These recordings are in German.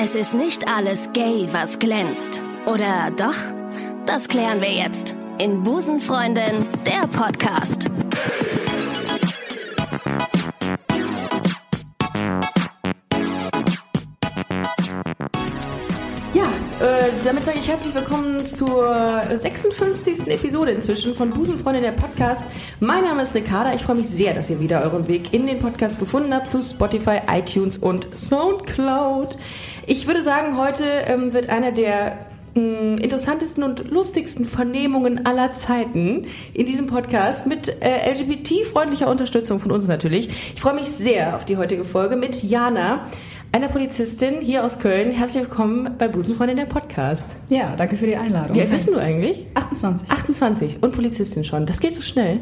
Es ist nicht alles gay, was glänzt. Oder doch? Das klären wir jetzt in Busenfreundin, der Podcast. Ja, äh, damit sage ich herzlich willkommen zur 56. Episode inzwischen von Busenfreundin der Podcast. Mein Name ist Ricarda. Ich freue mich sehr, dass ihr wieder euren Weg in den Podcast gefunden habt zu Spotify, iTunes und Soundcloud. Ich würde sagen, heute ähm, wird einer der mh, interessantesten und lustigsten Vernehmungen aller Zeiten in diesem Podcast mit äh, LGBT-freundlicher Unterstützung von uns natürlich. Ich freue mich sehr auf die heutige Folge mit Jana, einer Polizistin hier aus Köln. Herzlich willkommen bei Busenfreundin der Podcast. Ja, danke für die Einladung. Wie alt bist du eigentlich? 28. 28 und Polizistin schon. Das geht so schnell.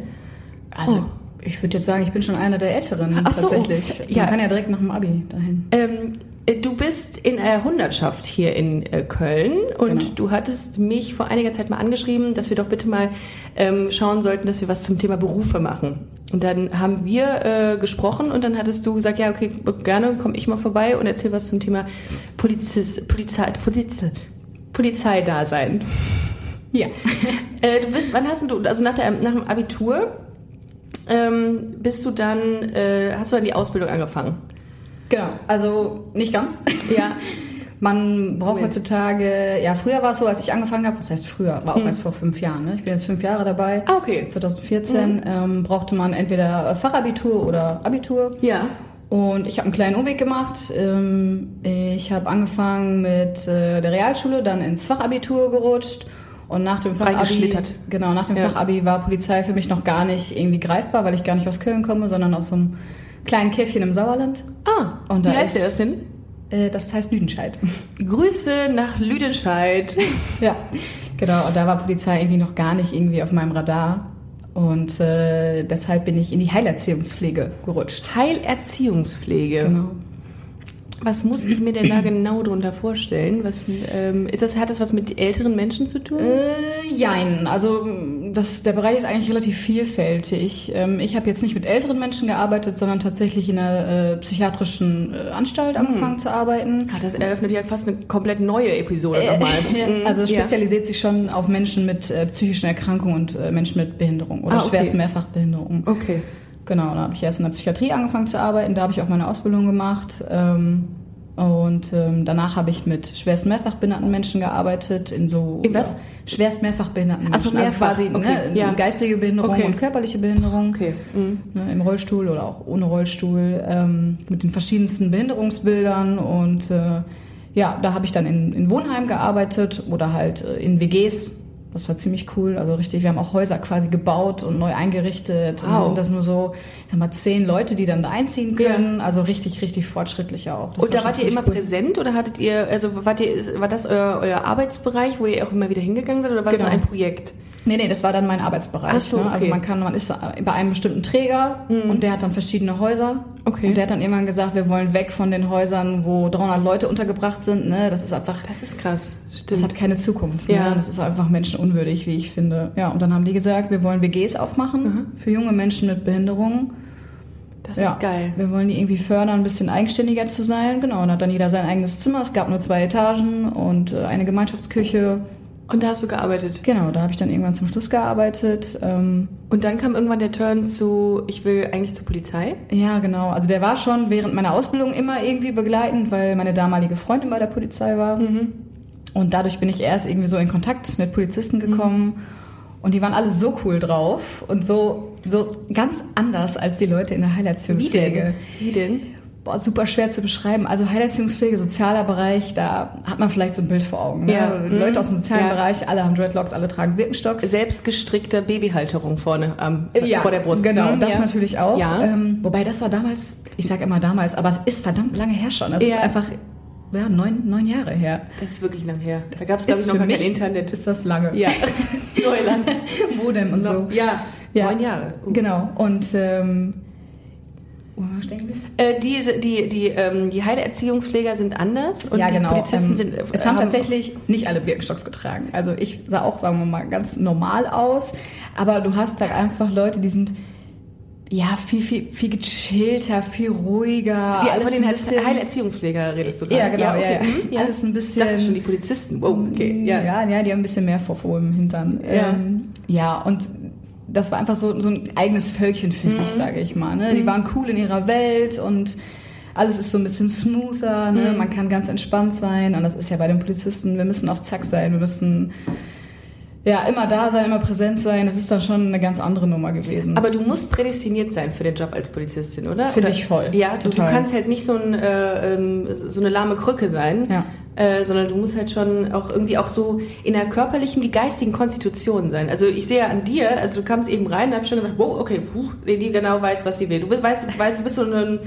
Also, ich würde jetzt sagen, ich bin schon einer der Älteren Ach so, tatsächlich. ja. Man kann ja direkt nach dem Abi dahin. Ähm, äh, du bist in der Hundertschaft hier in äh, Köln und Genau. du hattest mich vor einiger Zeit mal angeschrieben, dass wir doch bitte mal ähm, schauen sollten, dass wir was zum Thema Berufe machen. Und dann haben wir äh, gesprochen und dann hattest du gesagt, ja, okay, gerne komme ich mal vorbei und erzähl was zum Thema Polizist, Polizei, Polizei, Polizeidasein. Ja. Äh, du bist, wann hast du, also nach, der, nach dem Abitur, ähm, bist du dann, äh, hast du dann die Ausbildung angefangen? genau. Also nicht ganz. Ja. Man braucht Moment. heutzutage, ja, früher war es so, als ich angefangen habe, was heißt früher, war auch erst vor fünf Jahren. Ne? Ich bin jetzt fünf Jahre dabei. Ah, okay. 2014 ähm, brauchte man entweder Fachabitur oder Abitur. Ja. Und ich habe einen kleinen Umweg gemacht. Ähm, Ich habe angefangen mit äh, der Realschule, dann ins Fachabitur gerutscht. Und nach dem Fachabi, genau, nach dem Ja. Fachabi war Polizei für mich noch gar nicht irgendwie greifbar, weil ich gar nicht aus Köln komme, sondern aus so einem kleinen Käffchen im Sauerland. Ah, Und wie da heißt ist- der das denn? Äh, Das heißt Lüdenscheid. Grüße nach Lüdenscheid. ja, genau. Und da war Polizei irgendwie noch gar nicht irgendwie auf meinem Radar. Und äh, deshalb bin ich in die Heilerziehungspflege gerutscht. Heilerziehungspflege. Genau. Was muss ich mir denn da genau drunter vorstellen? Was, ähm, ist das, hat das was mit älteren Menschen zu tun? Äh, jein. Also das, der Bereich ist eigentlich relativ vielfältig. Ähm, ich habe jetzt nicht mit älteren Menschen gearbeitet, sondern tatsächlich in einer äh, psychiatrischen äh, Anstalt angefangen zu arbeiten. Ah, das eröffnet ja fast eine komplett neue Episode nochmal. Ja, Mhm, also ja. spezialisiert sich schon auf Menschen mit äh, psychischen Erkrankungen und äh, Menschen mit Behinderung oder Ah, okay. schwerst Mehrfachbehinderung. Okay. Genau, da habe ich erst in der Psychiatrie angefangen zu arbeiten, da habe ich auch meine Ausbildung gemacht. Ähm, und ähm, danach habe ich mit schwerst mehrfachbehinderten Menschen gearbeitet, in so In was? Ja, schwerst mehrfachbehinderten Ach so, Menschen. mehrfach. Also quasi Okay, ne, ja. geistige Behinderung Okay. und körperliche Behinderung. Okay. Mhm. Ne, Im Rollstuhl oder auch ohne Rollstuhl, ähm, mit den verschiedensten Behinderungsbildern. Und äh, ja, da habe ich dann in, in Wohnheim gearbeitet oder halt äh, in WGs. Das war ziemlich cool. Also richtig, wir haben auch Häuser quasi gebaut und neu eingerichtet. Und Wow. dann sind das nur so, ich sag mal, zehn Leute, die dann da einziehen können. Also richtig, richtig fortschrittlich auch. Das Und da war wart schon ihr immer cool. präsent oder hattet ihr, also wart ihr, war das euer, euer Arbeitsbereich, wo ihr auch immer wieder hingegangen seid oder war das Genau. nur ein Projekt? Nee, nee, das war dann mein Arbeitsbereich. Ach so, ne? Also man kann, man ist bei einem bestimmten Träger und der hat dann verschiedene Häuser. Okay. Und der hat dann irgendwann gesagt, wir wollen weg von den Häusern, wo 300 Leute untergebracht sind. Ne? Das ist einfach, Das ist krass. Stimmt. das hat keine Zukunft. Ja. Ne? Das ist einfach menschenunwürdig, wie ich finde. Ja, und dann haben die gesagt, wir wollen WGs aufmachen für junge Menschen mit Behinderungen. das ja. ist geil. Wir wollen die irgendwie fördern, ein bisschen eigenständiger zu sein. Genau, und hat dann jeder sein eigenes Zimmer. Es gab nur zwei Etagen und äh, eine Gemeinschaftsküche. Und da hast du gearbeitet. Genau, da habe ich dann irgendwann zum Schluss gearbeitet. Ähm, Und dann kam irgendwann der Turn zu, ich will eigentlich zur Polizei. Ja, genau. Also der war schon während meiner Ausbildung immer irgendwie begleitend, weil meine damalige Freundin bei der Polizei war. Und dadurch bin ich erst irgendwie so in Kontakt mit Polizisten gekommen. Und die waren alle so cool drauf und so, so ganz anders als die Leute in der Wie Heilerziehungspflege. denn? Wie denn? Boah, super schwer zu beschreiben. Also Heilerziehungspflege, sozialer Bereich, da hat man vielleicht so ein Bild vor Augen. Ne? Ja. Leute Mhm. aus dem sozialen Ja. Bereich, alle haben Dreadlocks, alle tragen Birkenstocks. Selbstgestrickter Babyhalterung vorne am, ja, vor der Brust. Genau, Mhm, das ja. natürlich auch. Ja. Ähm, wobei das war damals, ich sag immer damals, aber es ist verdammt lange her schon. Das ist einfach ja, neun, neun Jahre her. Das ist wirklich lang her. Da gab es, glaube ich, noch kein Internet. Ist das lange? Ja, Neuland. Modem und so. Ja, Ja. neun Jahre. Genau. Und ähm, wo waren wir stehen geblieben? Äh, diese, die, die, ähm, die Heilerziehungspfleger sind anders und ja, die genau. Polizisten ähm, sind. äh, es haben tatsächlich nicht alle Birkenstocks getragen. Also ich sah auch, sagen wir mal, ganz normal aus. Aber du hast halt einfach Leute, die sind ja, viel, viel, viel gechillter, viel ruhiger. Wie alles von den bisschen- Heilerziehungspfleger redest du gerade. Ja, genau, ja, ja. mhm, ja. Alles ein bisschen- Ich dachte schon, die Polizisten. Wow, okay. Ja. Ja. ja, die haben ein bisschen mehr Vorfuhr im Hintern. Ja. Ähm, ja, und das war einfach so, so ein eigenes Völkchen für Mhm. sich, sage ich mal. Ne? Die waren cool in ihrer Welt und alles ist so ein bisschen smoother. Ne? Mhm. Man kann ganz entspannt sein. Und das ist ja bei den Polizisten, wir müssen auf Zack sein, wir müssen ja immer da sein, immer präsent sein. Das ist dann schon eine ganz andere Nummer gewesen. Aber du musst prädestiniert sein für den Job als Polizistin, oder? Finde ich voll. Ja, du, du kannst halt nicht so, ein, äh, ähm, so eine lahme Krücke sein, Ja. äh, sondern du musst halt schon auch irgendwie auch so in der körperlichen wie geistigen Konstitution sein. Also ich sehe ja an dir, also du kamst eben rein, da habe ich schon gedacht, wow, okay, puh, die genau weiß, was sie will. Du bist, weißt, du- weißt, du bist so ein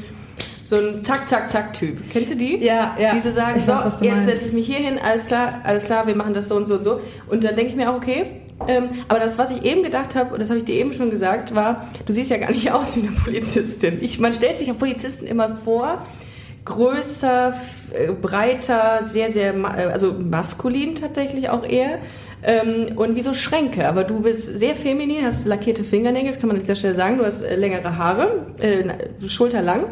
so ein Zack, Zack, Zack-Typ. Kennst du die? Ja, ja. Die so sagen, so, weiß, jetzt setze ich mich hier hin, alles klar, alles klar, wir machen das so und so und so. Und dann denke ich mir auch, okay, ähm, aber das, was ich eben gedacht habe, und das habe ich dir eben schon gesagt, war, du siehst ja gar nicht aus wie eine Polizistin. Ich, man stellt sich auf Polizisten immer vor, größer, äh, breiter, sehr, sehr, ma- äh, also maskulin tatsächlich auch eher. Ähm, und wie so Schränke. Aber du bist sehr feminin, hast lackierte Fingernägel, das kann man an dieser Stelle sagen. Du hast äh, längere Haare, äh, schulterlang.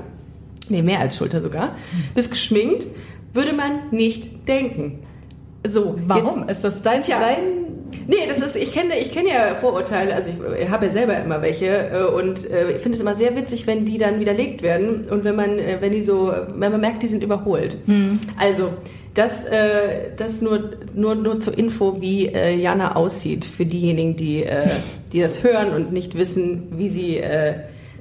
Nee, mehr als Schulter sogar. Bist geschminkt. Würde man nicht denken. So, Warum? ist das dein, Tja. dein Nee, das ist, ich kenne, ich kenne ja Vorurteile, also ich habe ja selber immer welche äh, und äh, ich finde es immer sehr witzig, wenn die dann widerlegt werden und wenn man, äh, wenn die so, wenn man merkt, die sind überholt. Also, das, das nur, nur, nur zur Info, wie Jana aussieht, für diejenigen, die, die das hören und nicht wissen, wie sie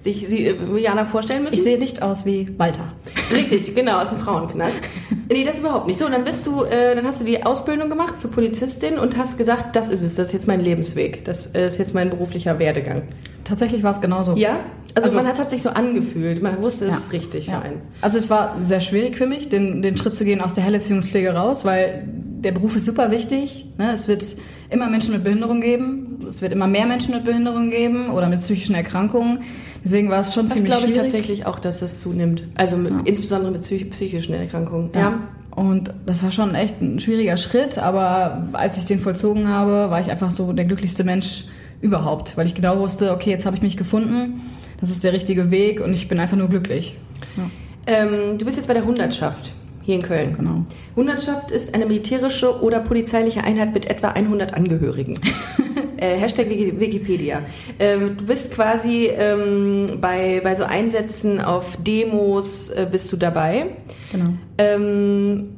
sich sie, äh, Jana vorstellen müssen. Ich sehe nicht aus wie Walter. Richtig, genau, aus dem Frauenknast. Nee, das überhaupt nicht. So, und dann bist du, äh, dann hast du die Ausbildung gemacht zur Polizistin und hast gesagt, das ist es, das ist jetzt mein Lebensweg, das äh, ist jetzt mein beruflicher Werdegang. Tatsächlich war es genauso. Ja? Also, Also- man hat, sich so angefühlt, man wusste, es Ja. ist richtig Ja. für einen. Also es war sehr schwierig für mich, den, den Schritt zu gehen aus der Heilerziehungspflege raus, weil der Beruf ist super wichtig. Ne? Es wird immer Menschen mit Behinderung geben. Es wird immer mehr Menschen mit Behinderung geben oder mit psychischen Erkrankungen. Deswegen war es schon Das ziemlich glaube ich schwierig. tatsächlich auch, dass das zunimmt. Also mit, insbesondere mit psych psychischen Erkrankungen. Ja. Und das war schon echt ein schwieriger Schritt, aber als ich den vollzogen habe, war ich einfach so der glücklichste Mensch überhaupt, weil ich genau wusste, okay, jetzt habe ich mich gefunden, das ist der richtige Weg und ich bin einfach nur glücklich. Ja, Ähm, du bist jetzt bei der Hundertschaft hier in Köln. genau. Hundertschaft ist eine militärische oder polizeiliche Einheit mit etwa 100 Angehörigen. äh, Hashtag Wiki- Wikipedia. Ähm, du bist quasi ähm, bei, bei so Einsätzen auf Demos äh, bist du dabei. Genau. Ähm,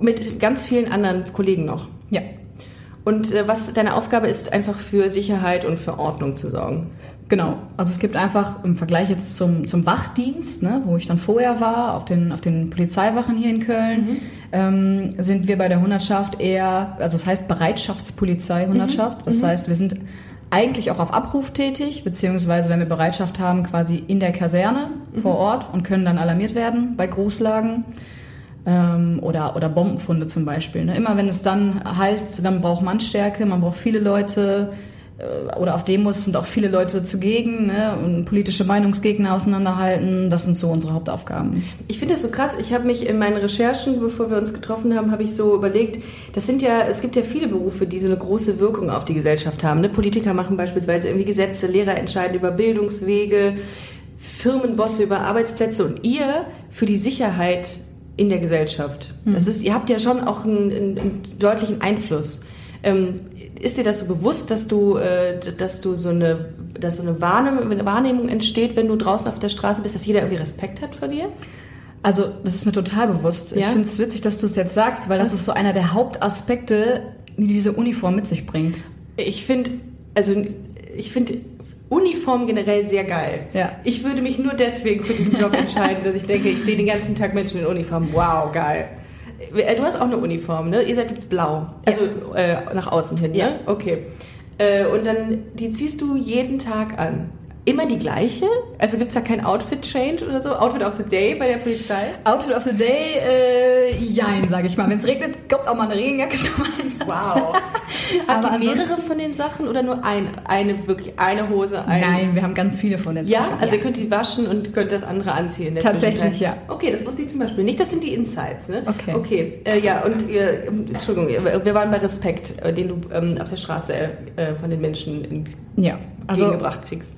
mit ganz vielen anderen Kollegen noch. Ja. Und äh, was deine Aufgabe ist, einfach für Sicherheit und für Ordnung zu sorgen. Genau. Also es gibt einfach im Vergleich jetzt zum, zum Wachdienst, ne, wo ich dann vorher war, auf den, auf den Polizeiwachen hier in Köln, ähm, sind wir bei der Hundertschaft eher, also es heißt Bereitschaftspolizei Hundertschaft. Das heißt, wir sind eigentlich auch auf Abruf tätig, beziehungsweise wenn wir Bereitschaft haben, quasi in der Kaserne vor Ort und können dann alarmiert werden bei Großlagen. Ähm, oder, oder Bombenfunde zum Beispiel. Ne? Immer wenn es dann heißt, man braucht Mannstärke, man braucht viele Leute, oder auf Demos sind auch viele Leute zugegen ne? und politische Meinungsgegner auseinanderhalten. Das sind so unsere Hauptaufgaben. Ich finde das so krass. Ich habe mich in meinen Recherchen, bevor wir uns getroffen haben, habe ich so überlegt, das sind ja, es gibt ja viele Berufe, die so eine große Wirkung auf die Gesellschaft haben. Ne? Politiker machen beispielsweise irgendwie Gesetze, Lehrer entscheiden über Bildungswege, Firmenbosse über Arbeitsplätze und ihr für die Sicherheit in der Gesellschaft. Das ist, ihr habt ja schon auch einen, einen, einen deutlichen Einfluss. Ähm, ist dir das so bewusst, dass du, äh, dass du so eine, dass so eine Wahrnehmung, eine Wahrnehmung entsteht, wenn du draußen auf der Straße bist, dass jeder irgendwie Respekt hat vor dir? Also das ist mir total bewusst. Ich Ja? finde es witzig, dass du es jetzt sagst, weil das Was? ist so einer der Hauptaspekte, die diese Uniform mit sich bringt. Ich finde, also ich finde Uniform generell sehr geil. Ja. Ich würde mich nur deswegen für diesen Job entscheiden, dass ich denke, ich sehe den ganzen Tag Menschen in Uniform. Wow, geil. Äh, Du hast auch eine Uniform, ne? Ihr seid jetzt blau. Also äh, nach außen hin, Ja. ne? Okay. Äh, und dann, die ziehst du jeden Tag an. Immer die gleiche? Also gibt's da kein Outfit-Change oder so? Outfit of the Day bei der Polizei? Outfit of the Day, äh, jein, sage ich mal. Wenn es regnet, kommt auch mal eine Regenjacke zum Einsatz. Wow. Habt ihr mehrere von den Sachen oder nur ein, eine, wirklich eine Hose, ein... Nein, wir haben ganz viele von den Ja, Sachen. also ihr könnt die waschen und könnt das andere anziehen. in Tatsächlich, ja. Okay, das wusste ich zum Beispiel nicht. Das sind die Insights, ne? Okay. Okay, äh, ja, und ihr, Entschuldigung, wir waren bei Respekt, äh, den du ähm, auf der Straße äh, von den Menschen ja, also entgegengebracht kriegst.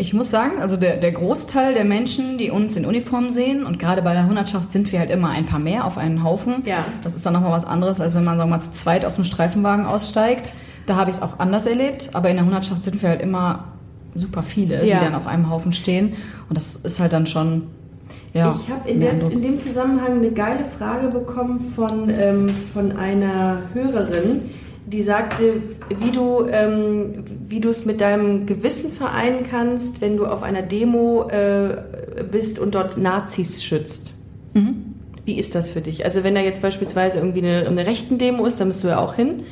Ich muss sagen, also der, der Großteil der Menschen, die uns in Uniform sehen, und gerade bei der Hundertschaft sind wir halt immer ein paar mehr auf einen Haufen. Ja. Das ist dann nochmal was anderes, als wenn man, sagen wir mal, zu zweit aus dem Streifenwagen aussteigt. Da habe ich es auch anders erlebt, aber in der Hundertschaft sind wir halt immer super viele, Ja. die dann auf einem Haufen stehen. Und das ist halt dann schon, ja. ich habe in, in dem Zusammenhang eine geile Frage bekommen von, ähm, von einer Hörerin, die sagte, wie du ähm, wie du es mit deinem Gewissen vereinen kannst, wenn du auf einer Demo äh, bist und dort Nazis schützt. Wie ist das für dich? Also wenn da jetzt beispielsweise irgendwie eine, eine rechten Demo ist, da müsst du ja auch hin.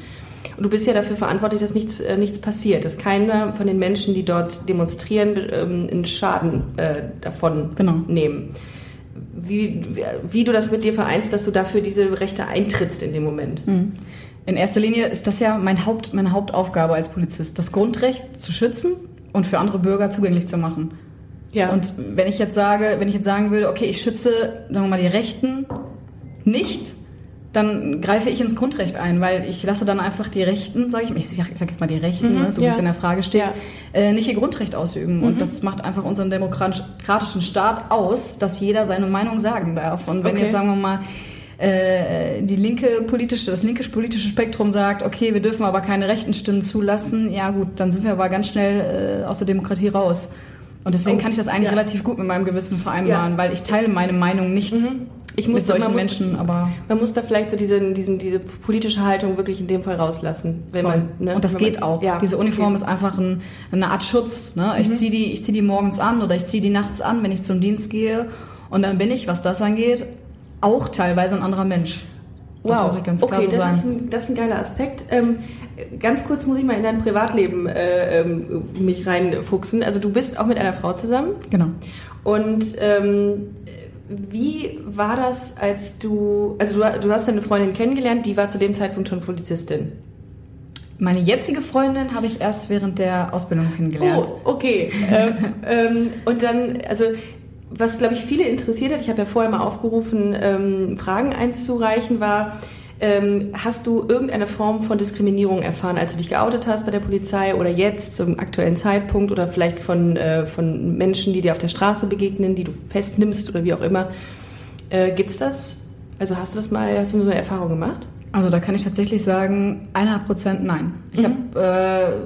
Und du bist ja dafür verantwortlich, dass nichts, äh, nichts passiert, dass keiner von den Menschen, die dort demonstrieren, ähm, einen Schaden äh, davon Genau. nehmen. Wie, wie, wie du das mit dir vereinst, dass du dafür diese Rechte eintrittst in dem Moment. In erster Linie ist das ja mein Haupt, meine Hauptaufgabe als Polizist, das Grundrecht zu schützen und für andere Bürger zugänglich zu machen. Ja. Und wenn ich jetzt sage, wenn ich jetzt sagen würde, okay, ich schütze, sagen wir mal, die Rechten nicht, dann greife ich ins Grundrecht ein, weil ich lasse dann einfach die Rechten, sage ich, ich sage sag jetzt mal die Rechten, ne, so wie ja. es in der Frage steht, Ja. äh, nicht ihr Grundrecht ausüben. Und das macht einfach unseren demokratischen Staat aus, dass jeder seine Meinung sagen darf. Und wenn Okay. jetzt, sagen wir mal, äh, die linke politische, das linke politische Spektrum sagt, okay, wir dürfen aber keine rechten Stimmen zulassen, ja gut, dann sind wir aber ganz schnell äh, aus der Demokratie raus. Und deswegen Oh, kann ich das eigentlich ja. relativ gut mit meinem Gewissen vereinbaren, Ja. Mhm. weil ich teile meine Meinung nicht Ich mit muss- solchen man muss- Menschen, aber Man muss da vielleicht so diese, diesen, diese politische Haltung wirklich in dem Fall rauslassen. Wenn voll. man, ne, und das wenn man- geht auch. Ja, Diese Uniform okay. Mhm. ist einfach ein, eine Art Schutz. Ne? Ich ziehe die, ich zieh die morgens an oder ich ziehe die nachts an, wenn ich zum Dienst gehe. Und dann bin ich, was das angeht, auch teilweise ein anderer Mensch. Das Wow, muss ich ganz klar okay, so das. Ist ein, das ist ein geiler Aspekt. Ähm, ganz kurz muss ich mal in dein Privatleben äh, ähm, mich reinfuchsen. Also du bist auch mit einer Frau zusammen Genau. und ähm, wie war das, als du, also du, du hast deine Freundin kennengelernt, die war zu dem Zeitpunkt schon Polizistin. Meine jetzige Freundin habe ich erst während der Ausbildung kennengelernt. Oh, okay. ähm, ähm, und dann, also was glaube ich viele interessiert hat, ich habe ja vorher mal aufgerufen, ähm, Fragen einzureichen, war, ähm, hast du irgendeine Form von Diskriminierung erfahren, als du dich geoutet hast bei der Polizei oder jetzt zum aktuellen Zeitpunkt oder vielleicht von, äh, von Menschen, die dir auf der Straße begegnen, die du festnimmst oder wie auch immer? Äh, gibt's das? Also hast du das mal, hast du so eine Erfahrung gemacht? Also da kann ich tatsächlich sagen, 100 Prozent nein. Ich Mhm. habe,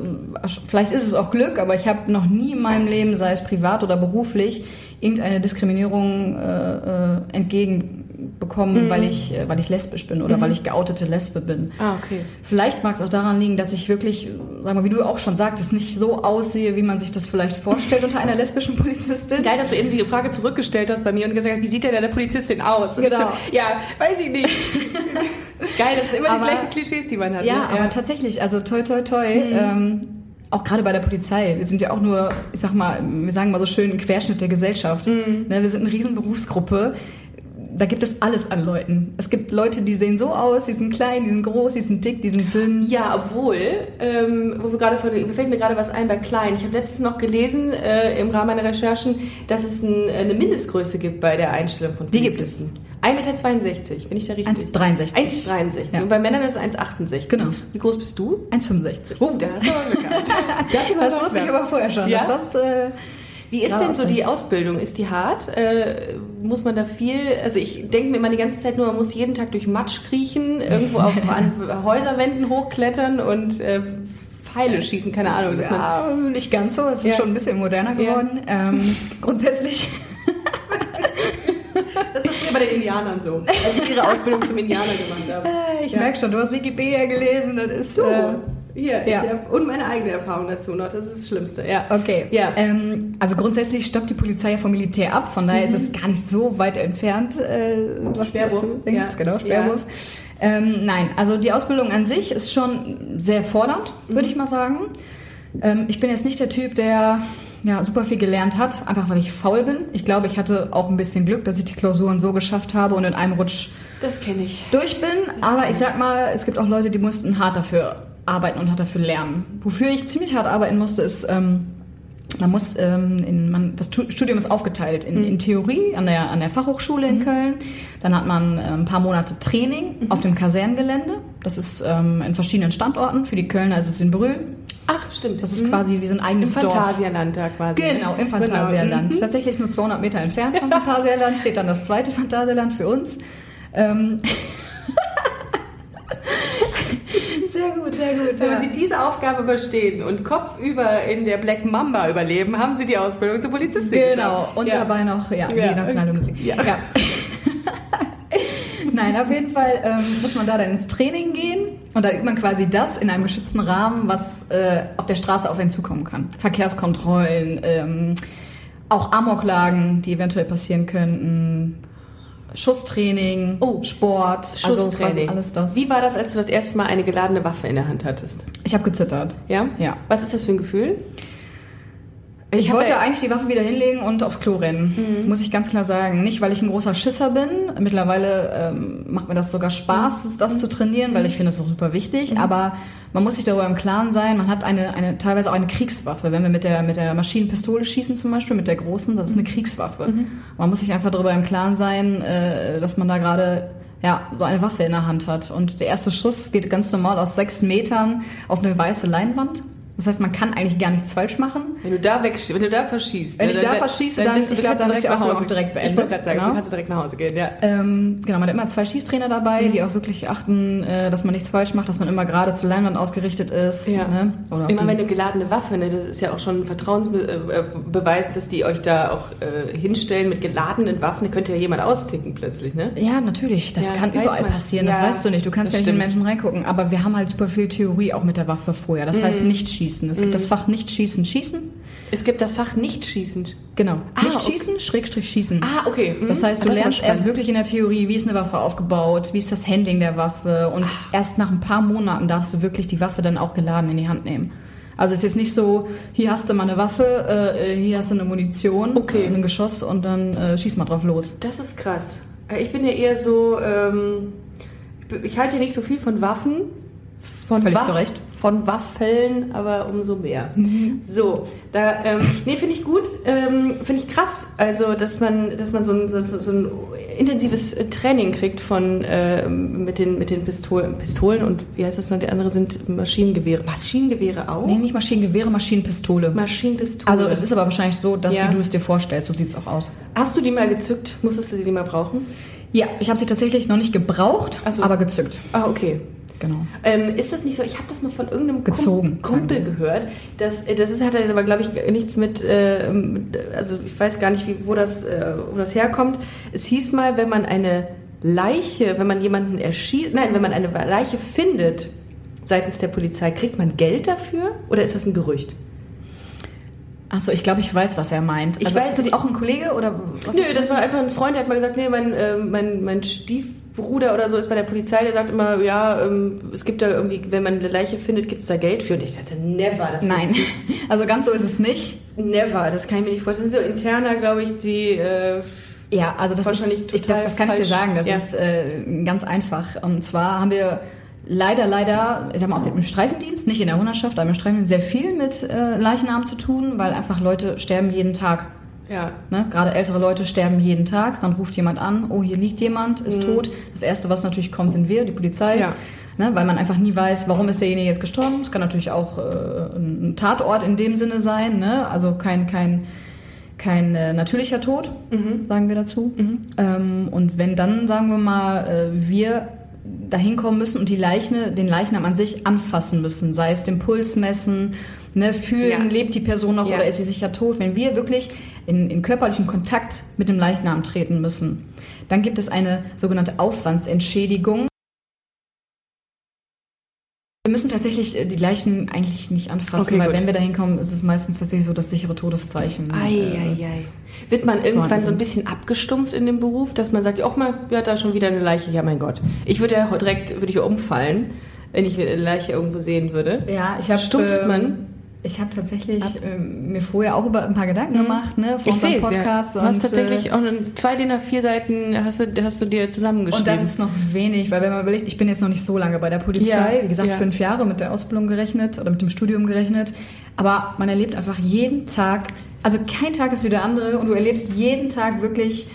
äh, vielleicht ist es auch Glück, aber ich habe noch nie in meinem Leben, sei es privat oder beruflich, irgendeine Diskriminierung äh, äh, entgegenbekommen, weil ich, äh, weil ich lesbisch bin oder weil ich geoutete Lesbe bin. Ah, okay. Vielleicht mag es auch daran liegen, dass ich wirklich, sag mal, wie du auch schon sagtest, nicht so aussehe, wie man sich das vielleicht vorstellt unter einer lesbischen Polizistin. Geil, dass du eben die Frage zurückgestellt hast bei mir und gesagt hast, wie sieht denn deine Polizistin aus? Und Genau. So, ja, weiß ich nicht. Geil, das sind immer Aber- die gleichen Klischees, die man hat. Ja, ne? aber tatsächlich, also toi toi toi. Ähm, auch gerade bei der Polizei. Wir sind ja auch nur, ich sag mal, wir sagen mal so schön, ein Querschnitt der Gesellschaft. Ne, wir sind eine riesen Berufsgruppe. Da gibt es alles an Leuten. Es gibt Leute, die sehen so aus, die sind klein, die sind groß, die sind dick, die sind dünn. Ja, obwohl, ähm, wo wir gerade von, fällt mir gerade was ein bei Klein. Ich habe letztens noch gelesen äh, im Rahmen meiner Recherchen, dass es ein, eine Mindestgröße gibt bei der Einstellung von Die gibt Polizisten. 1,62 Meter, bin ich da richtig? 1,63. 1,63. Ja. Und bei Männern ist es 1,68. Genau. Wie groß bist du? 1,65. Oh, da hast du aber gehabt. Das wusste ich aber vorher schon. Ja? Dass das, äh, Wie ist Ja, denn so die. Ausbildung? Ist die hart? Äh, muss man da viel? Also ich denke mir immer die ganze Zeit nur, man muss jeden Tag durch Matsch kriechen, irgendwo auf, an Häuserwänden hochklettern und äh, Pfeile schießen, keine Ahnung. Dass man, ja, nicht ganz so. Es ist Ja. schon ein bisschen moderner Ja. geworden. Ähm, grundsätzlich. das war früher bei den Indianern so, als sie ihre Ausbildung zum Indianer gemacht haben. Äh, ich Ja. merke schon, du hast Wikipedia gelesen. Das ist. So, Äh, ja. ich hab, und meine eigene Erfahrung dazu noch, das ist das Schlimmste. Ja. Okay. Ja. Ähm, also grundsätzlich stoppt die Polizei ja vom Militär ab, von daher ist es gar nicht so weit entfernt, äh, was, Sperrwurf. du denkst. Ja. Genau, Sperrwurf. Ähm, nein, also die Ausbildung an sich ist schon sehr fordernd, würde ich mal sagen. Ähm, ich bin jetzt nicht der Typ, der ja, super viel gelernt hat, einfach weil ich faul bin. Ich glaube, ich hatte auch ein bisschen Glück, dass ich die Klausuren so geschafft habe und in einem Rutsch Das kenne ich. durch bin. Aber ich sag mal, es gibt auch Leute, die mussten hart dafür arbeiten und hart dafür lernen. Wofür ich ziemlich hart arbeiten musste, ist, ähm, man muss, ähm, in, man, das Tu- Studium ist aufgeteilt in, in Theorie an der, an der Fachhochschule in Köln. Dann hat man äh, ein paar Monate Training auf dem Kasernengelände. Das ist ähm, in verschiedenen Standorten. Für die Kölner ist es in Brühl. Ach, stimmt. Das ist quasi wie so ein Im eigenes Dorf. Phantasialand da quasi. Genau, im Genau. Phantasialand. Mhm. Tatsächlich nur 200 Meter entfernt vom Phantasialand steht dann das zweite Phantasialand für uns. Ähm sehr gut. Wenn Ja. Sie diese Aufgabe überstehen und kopfüber in der Black Mamba überleben, haben Sie die Ausbildung zur Polizistin. Genau, und ja. dabei noch Ja. die nationale Musik. Ja. Nein, auf jeden Fall ähm, muss man da dann ins Training gehen und da übt man quasi das in einem geschützten Rahmen, was äh, auf der Straße auf einen zukommen kann. Verkehrskontrollen, ähm, auch Amoklagen, die eventuell passieren könnten, Schusstraining, Oh, Sport, also Schusstraining. quasi alles das. Wie war das, als du das erste Mal eine geladene Waffe in der Hand hattest? Ich habe gezittert. Ja? Ja. Was ist das für ein Gefühl? Ich, wollte ja- eigentlich die Waffe wieder hinlegen und aufs Klo rennen, muss ich ganz klar sagen. Nicht, weil ich ein großer Schisser bin. Mittlerweile ähm, macht mir das sogar Spaß, das zu trainieren, weil ich finde das auch super wichtig. Aber man muss sich darüber im Klaren sein, man hat eine, eine teilweise auch eine Kriegswaffe. Wenn wir mit der, mit der Maschinenpistole schießen zum Beispiel, mit der großen, das ist eine Kriegswaffe. Man muss sich einfach darüber im Klaren sein, äh, dass man da gerade ja, so eine Waffe in der Hand hat. Und der erste Schuss geht ganz normal aus sechs Metern auf eine weiße Leinwand. Das heißt, man kann eigentlich gar nichts falsch machen. Wenn du da weg, wenn du da verschießt. Wenn ne, ich da verschieße, dann- bist du- ich glaub, kannst du dann ist die Ausbildung direkt Ich beendet, wollte gerade sagen, genau. dann kannst du direkt nach Hause gehen, ja. Ähm, genau, man hat immer zwei Schießtrainer dabei, Mhm. die auch wirklich achten, äh, dass man nichts falsch macht, dass man immer gerade zur Leinwand ausgerichtet ist. Ja. Ne? Oder Immer wenn eine geladene Waffe, ne, das ist ja auch schon ein Vertrauensbeweis, dass die euch da auch äh, hinstellen mit geladenen Waffen. Da könnte ja jemand austicken plötzlich, ne? ja, natürlich. Das Ja, kann überall man. passieren. Das weißt du nicht. Du kannst ja nicht in Menschen reingucken. Aber wir haben halt super viel Theorie auch mit der Waffe vorher. Das Mhm. heißt nicht schießen. Es gibt das Fach nicht schießen, schießen. Es gibt das Fach nicht schießend. Genau. Ah, nicht okay. schießen, Schrägstrich schießen. Ah, okay. Mhm. Das heißt, du aber lernst erst wirklich in der Theorie, wie ist eine Waffe aufgebaut, wie ist das Handling der Waffe und Ah. erst nach ein paar Monaten darfst du wirklich die Waffe dann auch geladen in die Hand nehmen. Also es ist jetzt nicht so, hier hast du mal eine Waffe, äh, hier hast du eine Munition, Okay. äh, ein Geschoss und dann äh, schieß mal drauf los. Das ist krass. Äh, Ich bin ja eher so, ähm, ich halte ja nicht so viel von Waffen. Von Völlig Waff- zu Recht. Von Waffeln, aber umso mehr. So, da, ähm, nee, finde ich gut, ähm, finde ich krass, also, dass man, dass man so ein, so, so ein intensives äh, Training kriegt von, ähm, mit den, mit den Pistolen, Pistolen und, wie heißt das noch, die andere sind Maschinengewehre. Maschinengewehre auch? Nee, nicht Maschinengewehre, Maschinenpistole. Maschinenpistole. Also es ist aber wahrscheinlich so, dass Ja. wie du es dir vorstellst, so sieht's auch aus. Hast du die mal gezückt? Musstest du die mal brauchen? Ja, ich habe sie tatsächlich noch nicht gebraucht, so. aber gezückt. Ah, okay. Genau. Ähm, ist das nicht so? Ich habe das mal von irgendeinem Gezogen, Kum- Kumpel gehört. Das, das ist, hat jetzt aber, glaube ich, nichts mit, äh, also ich weiß gar nicht, wie, wo, das, äh, wo das herkommt. Es hieß mal, wenn man eine Leiche, wenn man jemanden erschießt, nein, wenn man eine Leiche findet seitens der Polizei, kriegt man Geld dafür? Oder ist das ein Gerücht? Achso, ich glaube, ich weiß, was er meint. Ich also, weiß ist das auch ein Kollege oder was Nö, das war einfach ein Freund, der hat mal gesagt, nee, mein, äh, mein, mein Stiefbruder oder so ist bei der Polizei, der sagt immer, ja, ähm, es gibt da irgendwie, wenn man eine Leiche findet, gibt es da Geld für. Und ich dachte, never. Das Nein, also ganz so ist es nicht. Never, das kann ich mir nicht vorstellen. Das sind so interner, glaube ich, die. Äh, Ja, also das ist, ich, das, das kann ich dir falsch. sagen, das Ja. ist äh, ganz einfach. Und zwar haben wir leider, leider, ich sag mal, auch im Streifendienst, nicht in der Hunderschaft, aber im Streifendienst sehr viel mit äh, Leichnamen zu tun, weil einfach Leute sterben jeden Tag. Ja. Ne? Gerade ältere Leute sterben jeden Tag. Dann ruft jemand an, oh, hier liegt jemand, ist tot. Das Erste, was natürlich kommt, sind wir, die Polizei. Mhm. Ja. Ne? Weil man einfach nie weiß, warum ist derjenige jetzt gestorben. Es kann natürlich auch äh, ein Tatort in dem Sinne sein. Ne? Also kein, kein, kein äh, natürlicher Tod, Mhm. sagen wir dazu. Ähm, und wenn dann, sagen wir mal, äh, wir dahin kommen müssen und die Leichne, den Leichnam an sich anfassen müssen, sei es den Puls messen, ne, fühlen, Ja. lebt die Person noch Ja. oder ist sie sicher tot. Wenn wir wirklich in, in körperlichen Kontakt mit dem Leichnam treten müssen, dann gibt es eine sogenannte Aufwandsentschädigung. Wir müssen tatsächlich äh, die Leichen eigentlich nicht anfassen, Okay, weil gut. wenn wir dahin kommen, ist es meistens tatsächlich so das sichere Todeszeichen. Ei, äh, ei, ei. Wird man irgendwann Wahnsinn. so ein bisschen abgestumpft in dem Beruf, dass man sagt, auch mal, ja, da schon wieder eine Leiche. Ja, mein Gott. Ich würde ja direkt, würde ich umfallen, wenn ich eine Leiche irgendwo sehen würde. Ja, ich habe Stumpft man? Ich habe tatsächlich ähm, mir vorher auch über ein paar Gedanken gemacht, ne, vor unserem es, ja. Podcast. Du hast und, tatsächlich äh, auch zwei DIN A4 Seiten hast du, hast du dir zusammengeschrieben. und das ist noch wenig, weil wenn man überlegt, ich bin jetzt noch nicht so lange bei der Polizei, Ja, wie gesagt, ja. fünf Jahre mit der Ausbildung gerechnet oder mit dem Studium gerechnet, aber man erlebt einfach jeden Tag, also kein Tag ist wie der andere und du erlebst jeden Tag wirklich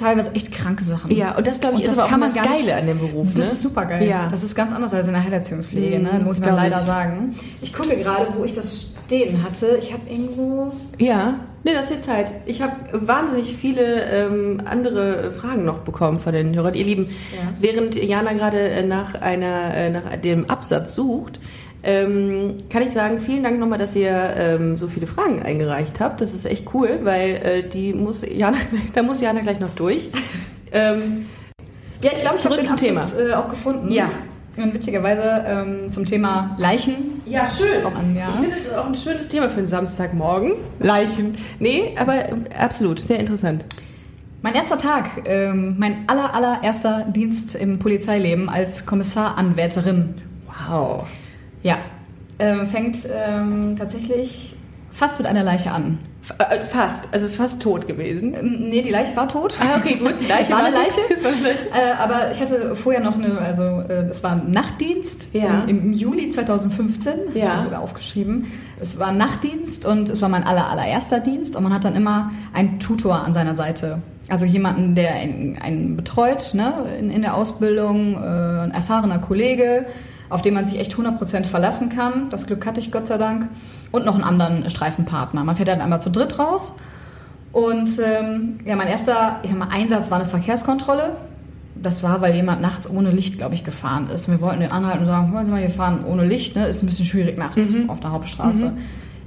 teilweise echt kranke Sachen. Ja, und das, glaube ich, Und ist das aber auch kann immer man das Geile an dem Beruf. Das ne? ist super geil. Ja. Das ist ganz anders als in der Heilerziehungspflege, Mhm, ne? muss man leider ich. sagen. Ich gucke gerade, wo ich das stehen hatte. Ich habe irgendwo. Ja, nee, das ist jetzt Zeit. Ich habe wahnsinnig viele ähm, andere Fragen noch bekommen von den Hörern. Ihr Lieben, Ja. während Jana gerade äh, nach einer äh, nach dem Absatz sucht, ähm, kann ich sagen, vielen Dank nochmal, dass ihr ähm, so viele Fragen eingereicht habt. Das ist echt cool, weil äh, die muss Jana, da muss Jana gleich noch durch. ähm, Ja, ich glaube, ich Zurück den zum Absatz, Äh, auch gefunden. Ja. Und witzigerweise ähm, zum Thema Leichen. Ja, schön. An, ja. Ich finde, es ist auch ein schönes Thema für einen Samstagmorgen. Leichen. Nee, aber äh, absolut, sehr interessant. Mein erster Tag, ähm, mein aller, allererster Dienst im Polizeileben als Kommissaranwärterin. Wow. Ja, ähm, fängt ähm, tatsächlich fast mit einer Leiche an. F äh, fast. Also es ist fast tot gewesen. Ähm, nee, die Leiche war tot. Ah, okay, gut. Die Leiche Es war eine war- Leiche. War eine Leiche. Äh, aber ich hatte vorher noch eine, also äh, es war ein Nachtdienst Ja. im, im Juli 2015, Ja. habe ich sogar aufgeschrieben. Es war ein Nachtdienst und es war mein aller, allererster Dienst und man hat dann immer einen Tutor an seiner Seite. Also jemanden, der einen, einen betreut ne, in, in der Ausbildung, äh, ein erfahrener Kollege, auf den man sich echt 100% verlassen kann. Das Glück hatte ich Gott sei Dank. Und noch einen anderen Streifenpartner. Man fährt dann einmal zu dritt raus und ähm, ja, mein erster ich sag mal, Einsatz war eine Verkehrskontrolle. Das war, weil jemand nachts ohne Licht, glaube ich, gefahren ist. Wir wollten den anhalten und sagen, hören Sie mal, wir fahren ohne Licht, ne? ist ein bisschen schwierig nachts auf der Hauptstraße.